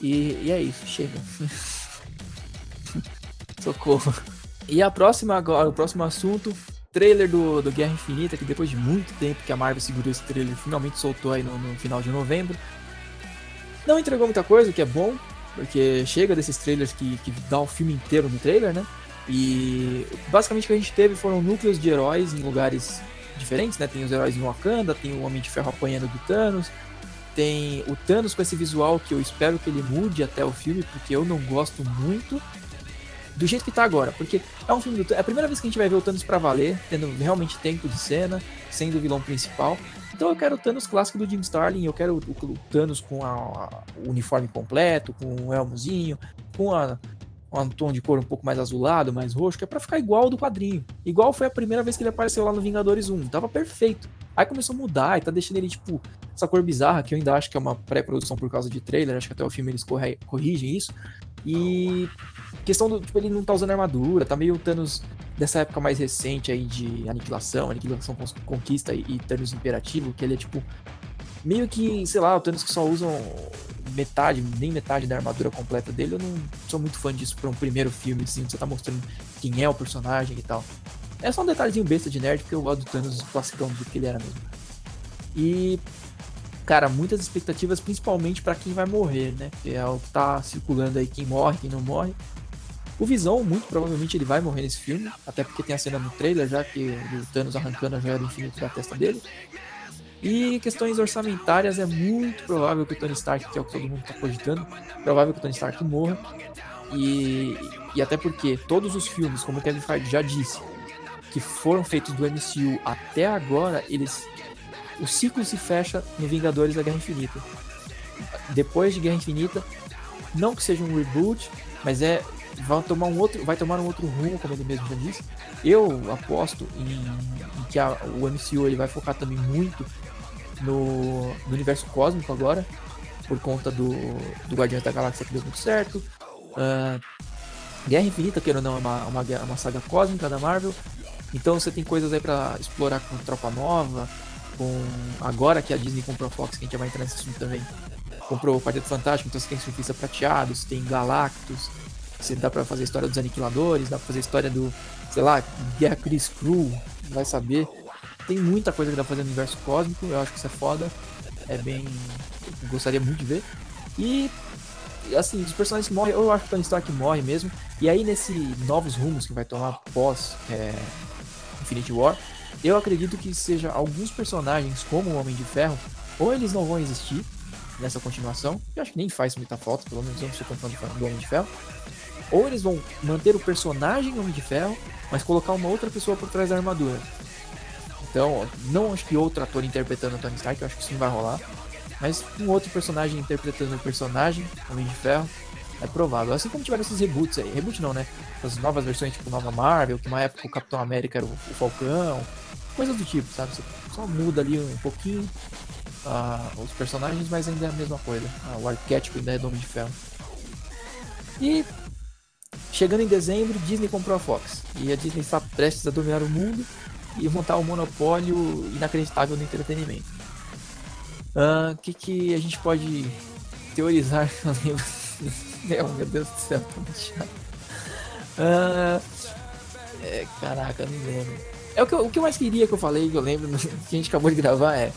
E, e é isso, chega. Socorro. E a próxima agora, o próximo assunto, trailer do, do Guerra Infinita, que depois de muito tempo que a Marvel segurou esse trailer, finalmente soltou aí no, no final de novembro. Não entregou muita coisa, o que é bom, Porque chega desses trailers que, que dá o filme inteiro no trailer, né? E basicamente o que a gente teve foram núcleos de heróis em lugares diferentes, né? Tem os heróis em Wakanda, tem o Homem de Ferro apanhando do Thanos, tem o Thanos com esse visual que eu espero que ele mude até o filme, porque eu não gosto muito do jeito que tá agora, porque é um filme do é a primeira vez que a gente vai ver o Thanos para valer, tendo realmente tempo de cena, sendo o vilão principal. Então eu quero o Thanos clássico do Jim Starlin, eu quero o, o Thanos com a, a, o uniforme completo, com o elmozinho, com a, um tom de cor um pouco mais azulado, mais roxo, que é pra ficar igual do quadrinho. Igual foi a primeira vez que ele apareceu lá no Vingadores 1. Tava perfeito. Aí começou a mudar e tá deixando ele, tipo, essa cor bizarra, que eu ainda acho que é uma pré-produção por causa de trailer, acho que até o filme eles corrigem isso. E questão do, tipo, ele não tá usando armadura, tá meio Thanos dessa época mais recente aí de aniquilação, aniquilação conquista e, e Thanos imperativo, que ele é tipo meio que, sei lá, o Thanos que só usam metade, nem metade da armadura completa dele, eu não sou muito fã disso pra um primeiro filme, assim, você tá mostrando quem é o personagem e tal. É só um detalhezinho besta de nerd, porque eu gosto do Thanos classicão do que ele era mesmo. E, cara, muitas expectativas, principalmente para quem vai morrer, né? Que é o que tá circulando aí, quem morre, quem não morre. O Visão, muito provavelmente, ele vai morrer nesse filme, até porque tem a cena no trailer já que o Thanos arrancando a joia do infinito da testa dele. E questões orçamentárias, é muito provável que o Tony Stark, que é o que todo mundo está cogitando, provável que o Tony Stark morra. E, e até porque todos os filmes, como o Kevin Feige já disse, que foram feitos do MCU até agora, eles o ciclo se fecha no Vingadores da Guerra Infinita. Depois de Guerra Infinita, não que seja um reboot, mas é vai tomar um outro, vai tomar um outro rumo, como ele mesmo já disse. Eu aposto em, em que a, o MCU ele vai focar também muito no, no universo cósmico agora, por conta do, do Guardiões da Galáxia que deu muito certo. Uh, Guerra Infinita, que ou não, é uma, uma, uma saga cósmica da Marvel. Então você tem coisas aí para explorar com Tropa Nova, com agora que a Disney comprou a Fox, que a gente vai entrar nesse assunto também. Comprou o Quarteto Fantástico, então você tem Surfista Prateado, você tem Galactus, você dá para fazer a história dos Aniquiladores, dá pra fazer a história do, sei lá, Guerra Chris Crew, vai saber. Tem muita coisa que dá pra fazer no universo cósmico, eu acho que isso é foda. É bem. Gostaria muito de ver. E assim, os personagens que morrem, eu acho que o Tony Stark morre mesmo. E aí, nesse novos rumos que vai tomar pós é, Infinity War, eu acredito que seja alguns personagens, como o Homem de Ferro, ou eles não vão existir nessa continuação, eu acho que nem faz muita falta, pelo menos eu não sou tão fã do Homem de Ferro, ou eles vão manter o personagem Homem de Ferro, mas colocar uma outra pessoa por trás da armadura. Então, não acho que outro ator interpretando o Tony Stark, eu acho que isso não vai rolar. Mas um outro personagem interpretando o personagem, Homem de Ferro, é provável. Assim como tiveram esses reboots aí. Reboot não, né? As novas versões, tipo Nova Marvel, que uma época o Capitão América era o, o Falcão. Coisas do tipo, sabe? Você só muda ali um pouquinho uh, os personagens, mas ainda é a mesma coisa. Uh, o arquétipo ainda é do Homem de Ferro. E chegando em dezembro, Disney comprou a Fox. E a Disney está prestes a dominar o mundo e montar um monopólio inacreditável no entretenimento. O uh, que, que a gente pode teorizar? meu, meu Deus do céu, tá muito chato. É, caraca, não lembro. É o que, eu, o que eu mais queria que eu falei, que eu lembro, que a gente acabou de gravar, é.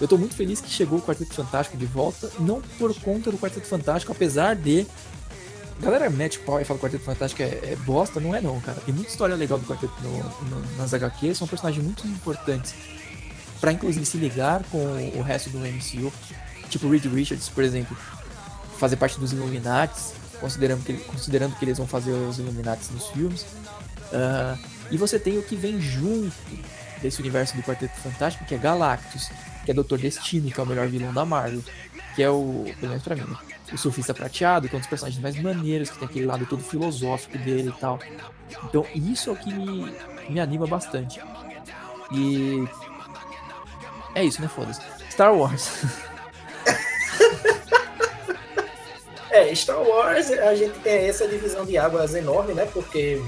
Eu tô muito feliz que chegou o Quarteto Fantástico de volta, não por conta do Quarteto Fantástico, apesar de galera mete pau e fala que o Quarteto Fantástico é, é, bosta, não é não, cara. Tem muita história legal do Quarteto no, no, nas HQs, são personagens muito importantes para inclusive se ligar com o resto do MCU. Tipo Reed Richards, por exemplo, fazer parte dos Illuminates, considerando que, considerando que eles vão fazer os Illuminates nos filmes. Uh, e você tem o que vem junto desse universo do Quarteto Fantástico, que é Galactus, que é Doutor Destino, que é o melhor vilão da Marvel, que é o, pelo menos pra mim, né? O surfista prateado, que é um dos personagens mais maneiros, que tem aquele lado todo filosófico dele e tal. Então isso é o que me, me anima bastante. E. É isso, né? Foda-se. Star Wars. é, Star Wars, a gente tem essa divisão de águas enorme, né? Porque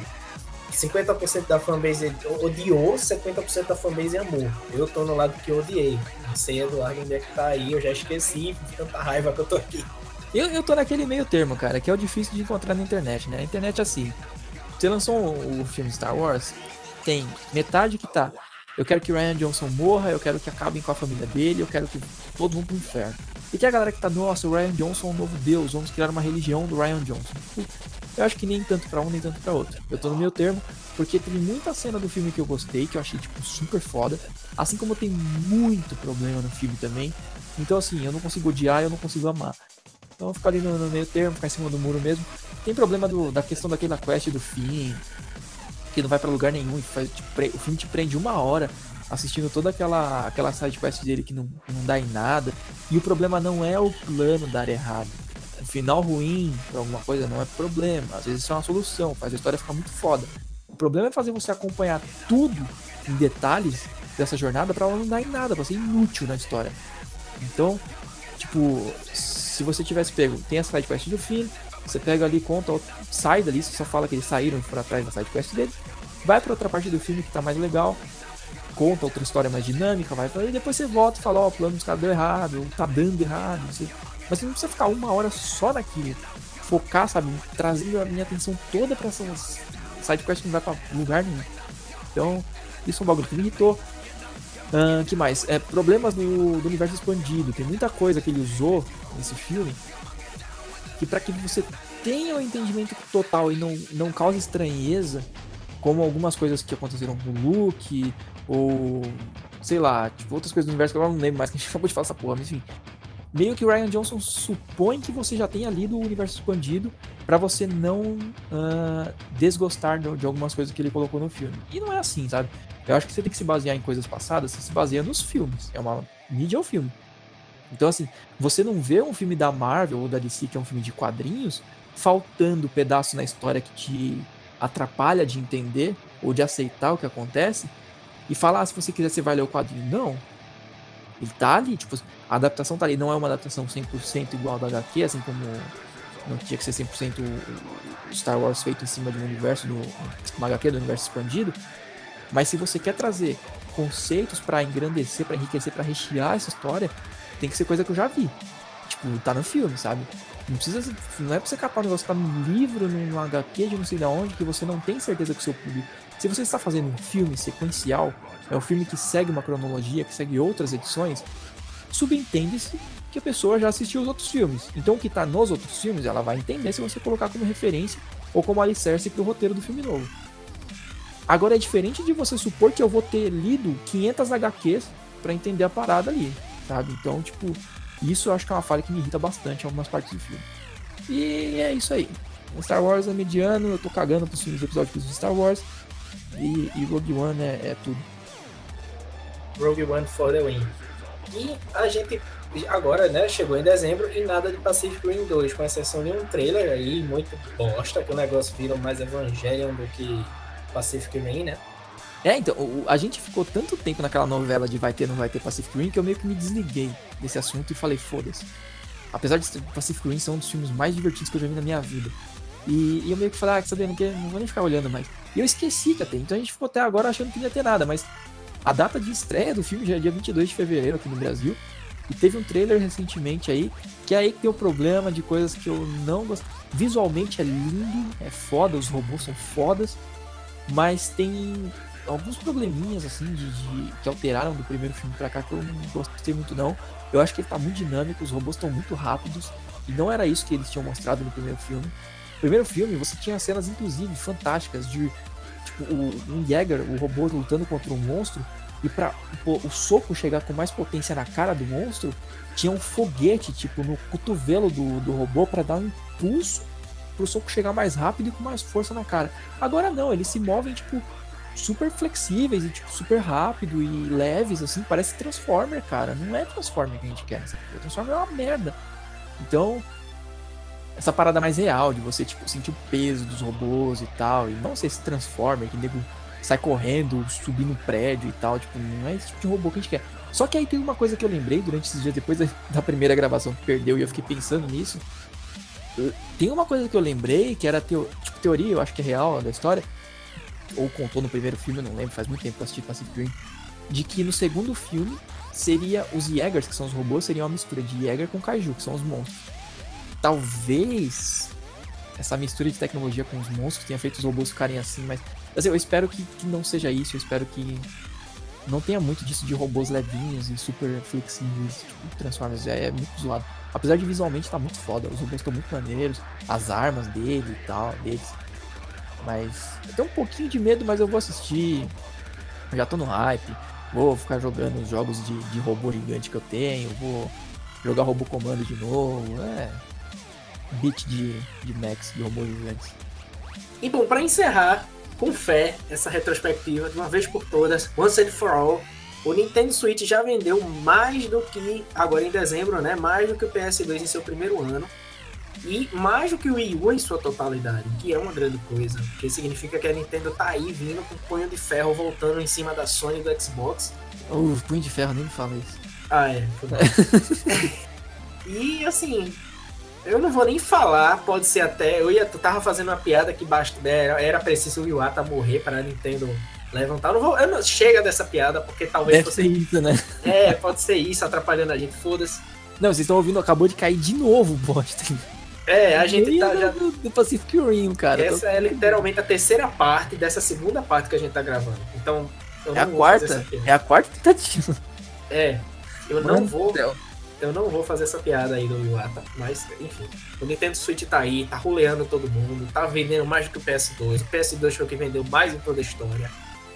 50% da fanbase odiou, 50% da fanbase amou. Eu tô no lado que odiei. Não sei, Eduardo, onde é que tá aí, eu já esqueci, tanta raiva que eu tô aqui. Eu, eu tô naquele meio termo, cara, que é o difícil de encontrar na internet, né? A internet é assim. Você lançou o, o filme Star Wars, tem metade que tá. Eu quero que Ryan Johnson morra, eu quero que acabem com a família dele, eu quero que todo mundo pro inferno. E tem a galera que tá, nossa, o Ryan Johnson é um novo deus, vamos criar uma religião do Ryan Johnson. Eu acho que nem tanto pra um, nem tanto pra outro. Eu tô no meu termo, porque teve muita cena do filme que eu gostei, que eu achei, tipo, super foda. Assim como tem muito problema no filme também. Então, assim, eu não consigo odiar, eu não consigo amar. Então, ficar ali no, no, meio termo, ficar em cima do muro mesmo. Tem problema do, da questão daquela quest do fim, que não vai para lugar nenhum. Faz, o filme te prende uma hora assistindo toda aquela, aquela side quest dele que não, não dá em nada. E o problema não é o plano dar errado. O final ruim pra alguma coisa não é problema. Às vezes isso é uma solução, faz a história ficar muito foda. O problema é fazer você acompanhar tudo em detalhes dessa jornada para ela não dar em nada, pra ser inútil na história. Então, tipo, se você tivesse pego, tem a side quest do fim, você pega ali, conta, sai dali, você só fala que eles saíram foram atrás da side quest dele, vai para outra parte do filme que tá mais legal, conta outra história mais dinâmica, vai e depois você volta e fala, ó, oh, o plano dos caras deu errado, tá dando errado, você... mas você não precisa ficar uma hora só naquilo, focar, sabe, trazendo a minha atenção toda para essas sidequests que não vai pra lugar nenhum. Então, isso é um bagulho que me irritou. Uh, que mais? É, problemas do, do universo expandido. Tem muita coisa que ele usou nesse filme que para que você tenha o um entendimento total e não, não cause estranheza, como algumas coisas que aconteceram com o Luke, ou sei lá, tipo, outras coisas do universo que eu não lembro mais, que a gente acabou de falar essa porra, mas enfim. Meio que o Ryan Johnson supõe que você já tenha lido o universo expandido para você não uh, desgostar de, de algumas coisas que ele colocou no filme. E não é assim, sabe? Eu acho que você tem que se basear em coisas passadas, você se baseia nos filmes. É uma mídia ou filme. Então, assim, você não vê um filme da Marvel ou da DC, que é um filme de quadrinhos, faltando pedaço na história que te atrapalha de entender ou de aceitar o que acontece e falar, ah, se você quiser, você vai ler o quadrinho. Não. Ele tá ali, tipo, a adaptação tá ali. Não é uma adaptação 100% igual da HQ, assim como não tinha que ser 100% Star Wars feito em cima de um universo, do, uma HQ do universo expandido. Mas se você quer trazer conceitos para engrandecer, para enriquecer, para rechear essa história, tem que ser coisa que eu já vi. Tipo, tá no filme, sabe? Não precisa. Não é pra você capar um negócio que tá no livro, no HQ de não sei de onde, que você não tem certeza que o seu público. Se você está fazendo um filme sequencial, é um filme que segue uma cronologia, que segue outras edições, subentende-se que a pessoa já assistiu os outros filmes. Então o que tá nos outros filmes, ela vai entender se você colocar como referência ou como alicerce pro roteiro do filme novo. Agora é diferente de você supor que eu vou ter lido 500 HQs para entender a parada ali sabe? Então, tipo, isso eu acho que é uma falha que me irrita bastante em algumas partes do filme. E é isso aí. O Star Wars é mediano, eu tô cagando pros filmes episódios de Star Wars. E, e Rogue One é, é, tudo. Rogue One for the win. E a gente agora, né, chegou em dezembro e nada de Pacific Rim 2, com exceção de um trailer aí muito bosta, que o negócio virou mais Evangelion do que Pacific Rim, né? É, então, a gente ficou tanto tempo naquela novela de vai ter, não vai ter Pacific Rim, que eu meio que me desliguei desse assunto e falei, foda-se. Apesar de Pacific Rim ser um dos filmes mais divertidos que eu já vi na minha vida. E, e eu meio que falei, ah, sabendo que não vou nem ficar olhando mais. E eu esqueci que até, então a gente ficou até agora achando que não ia ter nada, mas a data de estreia do filme já é dia 22 de fevereiro aqui no Brasil. E teve um trailer recentemente aí, que é aí que tem o problema de coisas que eu não gosto. Visualmente é lindo, é foda, os robôs são fodas, mas tem alguns probleminhas assim de, de, que alteraram do primeiro filme para cá que eu não gostei muito não. Eu acho que ele tá muito dinâmico, os robôs estão muito rápidos e não era isso que eles tinham mostrado no primeiro filme. No primeiro filme você tinha cenas inclusive fantásticas de tipo o, um Jäger, o robô lutando contra um monstro e para o soco chegar com mais potência na cara do monstro, tinha um foguete tipo no cotovelo do, do robô para dar um impulso pro soco chegar mais rápido e com mais força na cara. Agora não, eles se movem tipo super flexíveis e tipo, super rápido e leves, assim, parece Transformer, cara. Não é Transformer que a gente quer. O Transformer é uma merda. Então, essa parada mais real, de você, tipo, sentir o peso dos robôs e tal, e não ser esse Transformer que nego sai correndo, subir no prédio e tal, tipo, não é esse tipo de robô que a gente quer. Só que aí tem uma coisa que eu lembrei durante esses dias depois da primeira gravação que perdeu e eu fiquei pensando nisso. Tem uma coisa que eu lembrei que era teo, tipo, teoria, eu acho que é real da história, ou contou no primeiro filme, eu não lembro, faz muito tempo que eu assisti Pacific Rim, de que no segundo filme seria os Jaegers, que são os robôs, seriam uma mistura de Jaeger com Kaiju, que são os monstros. Talvez essa mistura de tecnologia com os monstros tenha feito os robôs ficarem assim, mas assim, eu espero que, que não seja isso, eu espero que não tenha muito disso de robôs levinhos e super flexíveis, tipo, Transformers. É, é muito zoado. Apesar de visualmente tá muito foda, os robôs estão muito maneiros, as armas dele e tal, deles. Mas eu tenho um pouquinho de medo, mas eu vou assistir. Eu já tô no hype. Vou ficar jogando os jogos de, de robô gigante que eu tenho. Vou jogar robô comando de novo. É. Beat de, de Max, de robôs gigantes. E bom, pra encerrar, com fé, essa retrospectiva, de uma vez por todas, once and for all, o Nintendo Switch já vendeu mais do que, agora em dezembro, né? Mais do que o PS2 em seu primeiro ano. E mais do que o Wii U em sua totalidade, que é uma grande coisa, porque significa que a Nintendo tá aí vindo com o punho de ferro voltando em cima da Sony e do Xbox. Uh, punho de ferro, nem me fala isso. Ah, é. e assim, eu não vou nem falar, pode ser até. Eu ia, tu tava fazendo uma piada que basta, era, era preciso o Iwata morrer para a Nintendo levantar. Eu não vou, eu não, chega dessa piada, porque talvez. Deve ser isso, né? É, pode ser isso, atrapalhando a gente, foda-se. Não, vocês estão ouvindo, acabou de cair de novo, bosta. É, a gente tá do, já. do, do Pacific Rim, cara. Essa é literalmente a terceira parte dessa segunda parte que a gente tá gravando. Então. eu É a quarta? É a quarta tentativa. É. Eu Mano não vou. céu. Eu não vou fazer essa piada aí do Iwata, mas enfim. O Nintendo Switch tá aí, tá roleando todo mundo, tá vendendo mais do que o PS2. O PS2 foi o que vendeu mais em toda a história.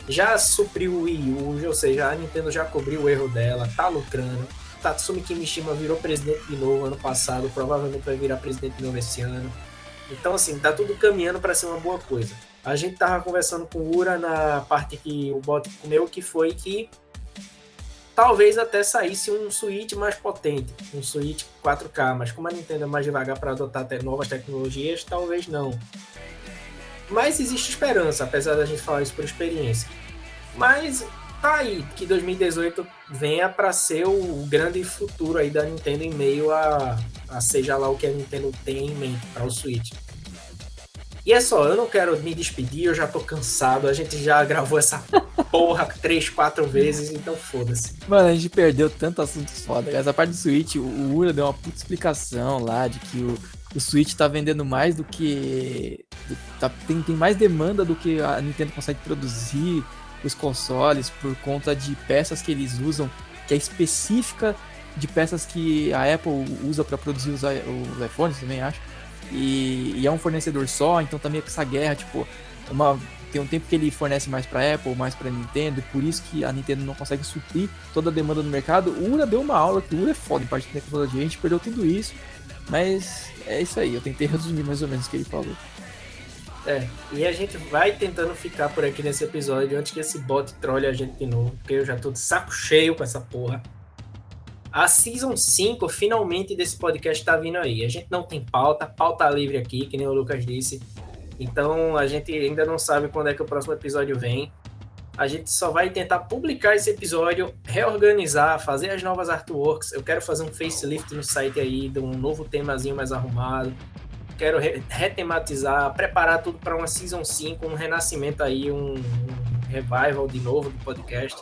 Já supriu o Wii U, ou seja, a Nintendo já cobriu o erro dela, tá lucrando. Tatsumi Kimishima virou presidente de novo ano passado, provavelmente vai virar presidente de novo esse ano. Então, assim, tá tudo caminhando para ser uma boa coisa. A gente tava conversando com o Ura na parte que o bot comeu, que foi que talvez até saísse um Switch mais potente, um Switch 4K, mas como a Nintendo é mais devagar para adotar até novas tecnologias, talvez não. Mas existe esperança, apesar da gente falar isso por experiência. Mas tá aí, que 2018 venha para ser o grande futuro aí da Nintendo em meio a, a seja lá o que a Nintendo tem em mente para o Switch. E é só, eu não quero me despedir, eu já tô cansado, a gente já gravou essa porra três, quatro vezes, então foda-se. Mano, a gente perdeu tanto assunto foda. Essa parte do Switch, o- Ura deu uma puta explicação lá de que o, o Switch tá vendendo mais do que. tá- tem, tem mais demanda do que a Nintendo consegue produzir os consoles por conta de peças que eles usam, que é específica de peças que a Apple usa para produzir os, os iPhones, também acho. E, e é um fornecedor só, então meio que essa guerra, tipo, uma, tem um tempo que ele fornece mais para Apple, mais para Nintendo, e por isso que a Nintendo não consegue suprir toda a demanda no mercado. O Ura deu uma aula, que o Ura é foda em parte de tecnologia, a gente perdeu tudo isso, mas é isso aí, eu tentei resumir mais ou menos o que ele falou. É, e a gente vai tentando ficar por aqui nesse episódio antes que esse bot trole a gente de novo, porque eu já tô de saco cheio com essa porra. A Season 5, finalmente, desse podcast tá vindo aí. A gente não tem pauta, pauta livre aqui, que nem o Lucas disse. Então a gente ainda não sabe quando é que o próximo episódio vem. A gente só vai tentar publicar esse episódio, reorganizar, fazer as novas artworks. Eu quero fazer um facelift no site aí, de um novo temazinho mais arrumado quero re- retematizar, preparar tudo para uma Season 5, um renascimento aí, um, um revival de novo do podcast.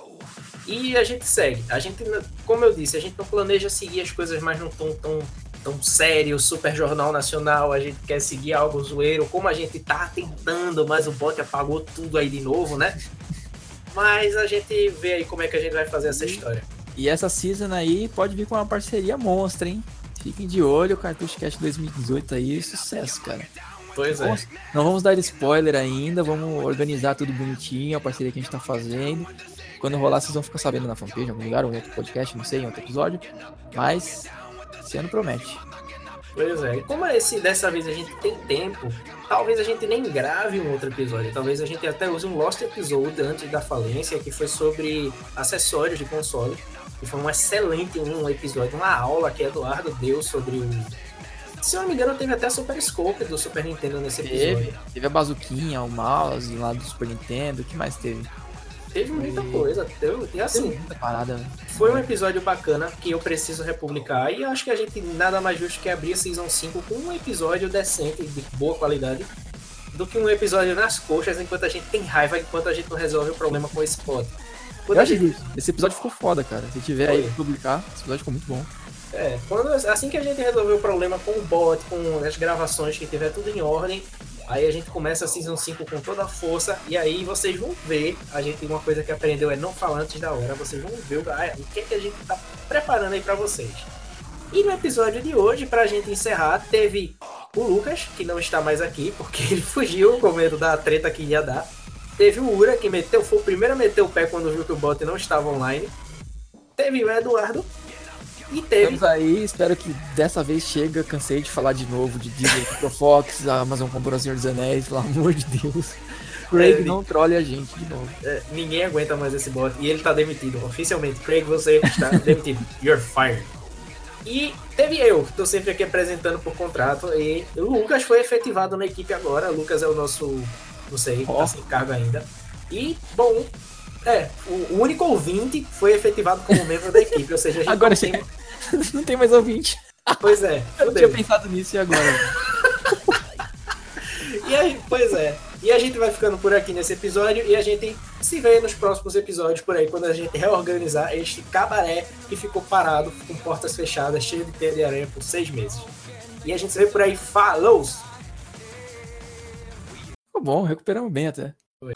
E a gente segue. A gente, como eu disse, a gente não planeja seguir as coisas mais num tom tão, tão sério, super jornal nacional. A gente quer seguir algo zoeiro, como a gente tá tentando, mas o bot apagou tudo aí de novo, né? Mas a gente vê aí como é que a gente vai fazer essa história. E essa season aí pode vir com uma parceria monstra, hein? Fiquem de olho, o Cartucho Cast 2018 aí, sucesso, cara. Pois é. Nossa, Não vamos dar spoiler ainda, vamos organizar tudo bonitinho, a parceria que a gente tá fazendo. Quando rolar, vocês vão ficar sabendo na fanpage, em algum lugar, ou em outro podcast, não sei, em outro episódio. Mas, esse ano promete. Pois é, e como esse, dessa vez a gente tem tempo, talvez a gente nem grave um outro episódio. Talvez a gente até use um Lost Episode antes da falência, que foi sobre acessórios de console. E foi um excelente um episódio, uma aula que Eduardo deu sobre o. Se eu não me engano, teve até a Super Scope do Super Nintendo nesse episódio. Teve, teve a bazuquinha, o mouse lá do Super Nintendo, o que mais teve? Teve muita coisa. Teve, e Teve assim, muita parada. foi um episódio bacana que eu preciso republicar. E acho que a gente nada mais justo que abrir a Season 5 com um episódio decente, de boa qualidade, do que um episódio nas coxas enquanto a gente tem raiva, enquanto a gente não resolve o problema com esse pod. Quando Eu acho gente, que esse episódio ficou foda, cara. Se tiver aí Foi. pra publicar, esse episódio ficou muito bom. é, quando, assim que a gente resolver o problema com o bot, com as gravações, que tiver tudo em ordem, Aí a gente começa a Season 5 com toda a força, e aí vocês vão ver, a gente uma coisa que aprendeu é não falar antes da hora, vocês vão ver o, ah, o que, é que a gente tá preparando aí pra vocês. E no episódio de hoje, pra gente encerrar, teve o Lucas, que não está mais aqui, porque ele fugiu com medo da treta que ia dar. Teve o Ura, que meteu, foi o primeiro a meter o pé quando viu que o bot não estava online. Teve o Eduardo. E teve. Estamos aí, espero que dessa vez chega. Cansei de falar de novo de Disney, Pro Fox, a Amazon comprou o Senhor dos Anéis, pelo amor de Deus. Craig É, não trole a gente de novo. é, ninguém aguenta mais esse bot. E ele tá demitido. Oficialmente, Craig, você está demitido. You're fired. E teve eu, que tô sempre aqui apresentando por contrato. E o Lucas foi efetivado na equipe agora. O Lucas é o nosso. Não sei, Ó. tá sem cargo ainda. E, bom. É, o único ouvinte foi efetivado como membro da equipe, ou seja, a gente Agora não sim. tem- Não tem mais ouvinte. Pois é, Eu tinha pensado nisso e agora? E aí, pois é. E a gente vai ficando por aqui nesse episódio e a gente se vê nos próximos episódios por aí, quando a gente reorganizar este cabaré que ficou parado com portas fechadas, cheio de teia de aranha por seis meses. E a gente se vê por aí. Falou! bom, recuperamos bem até. Foi.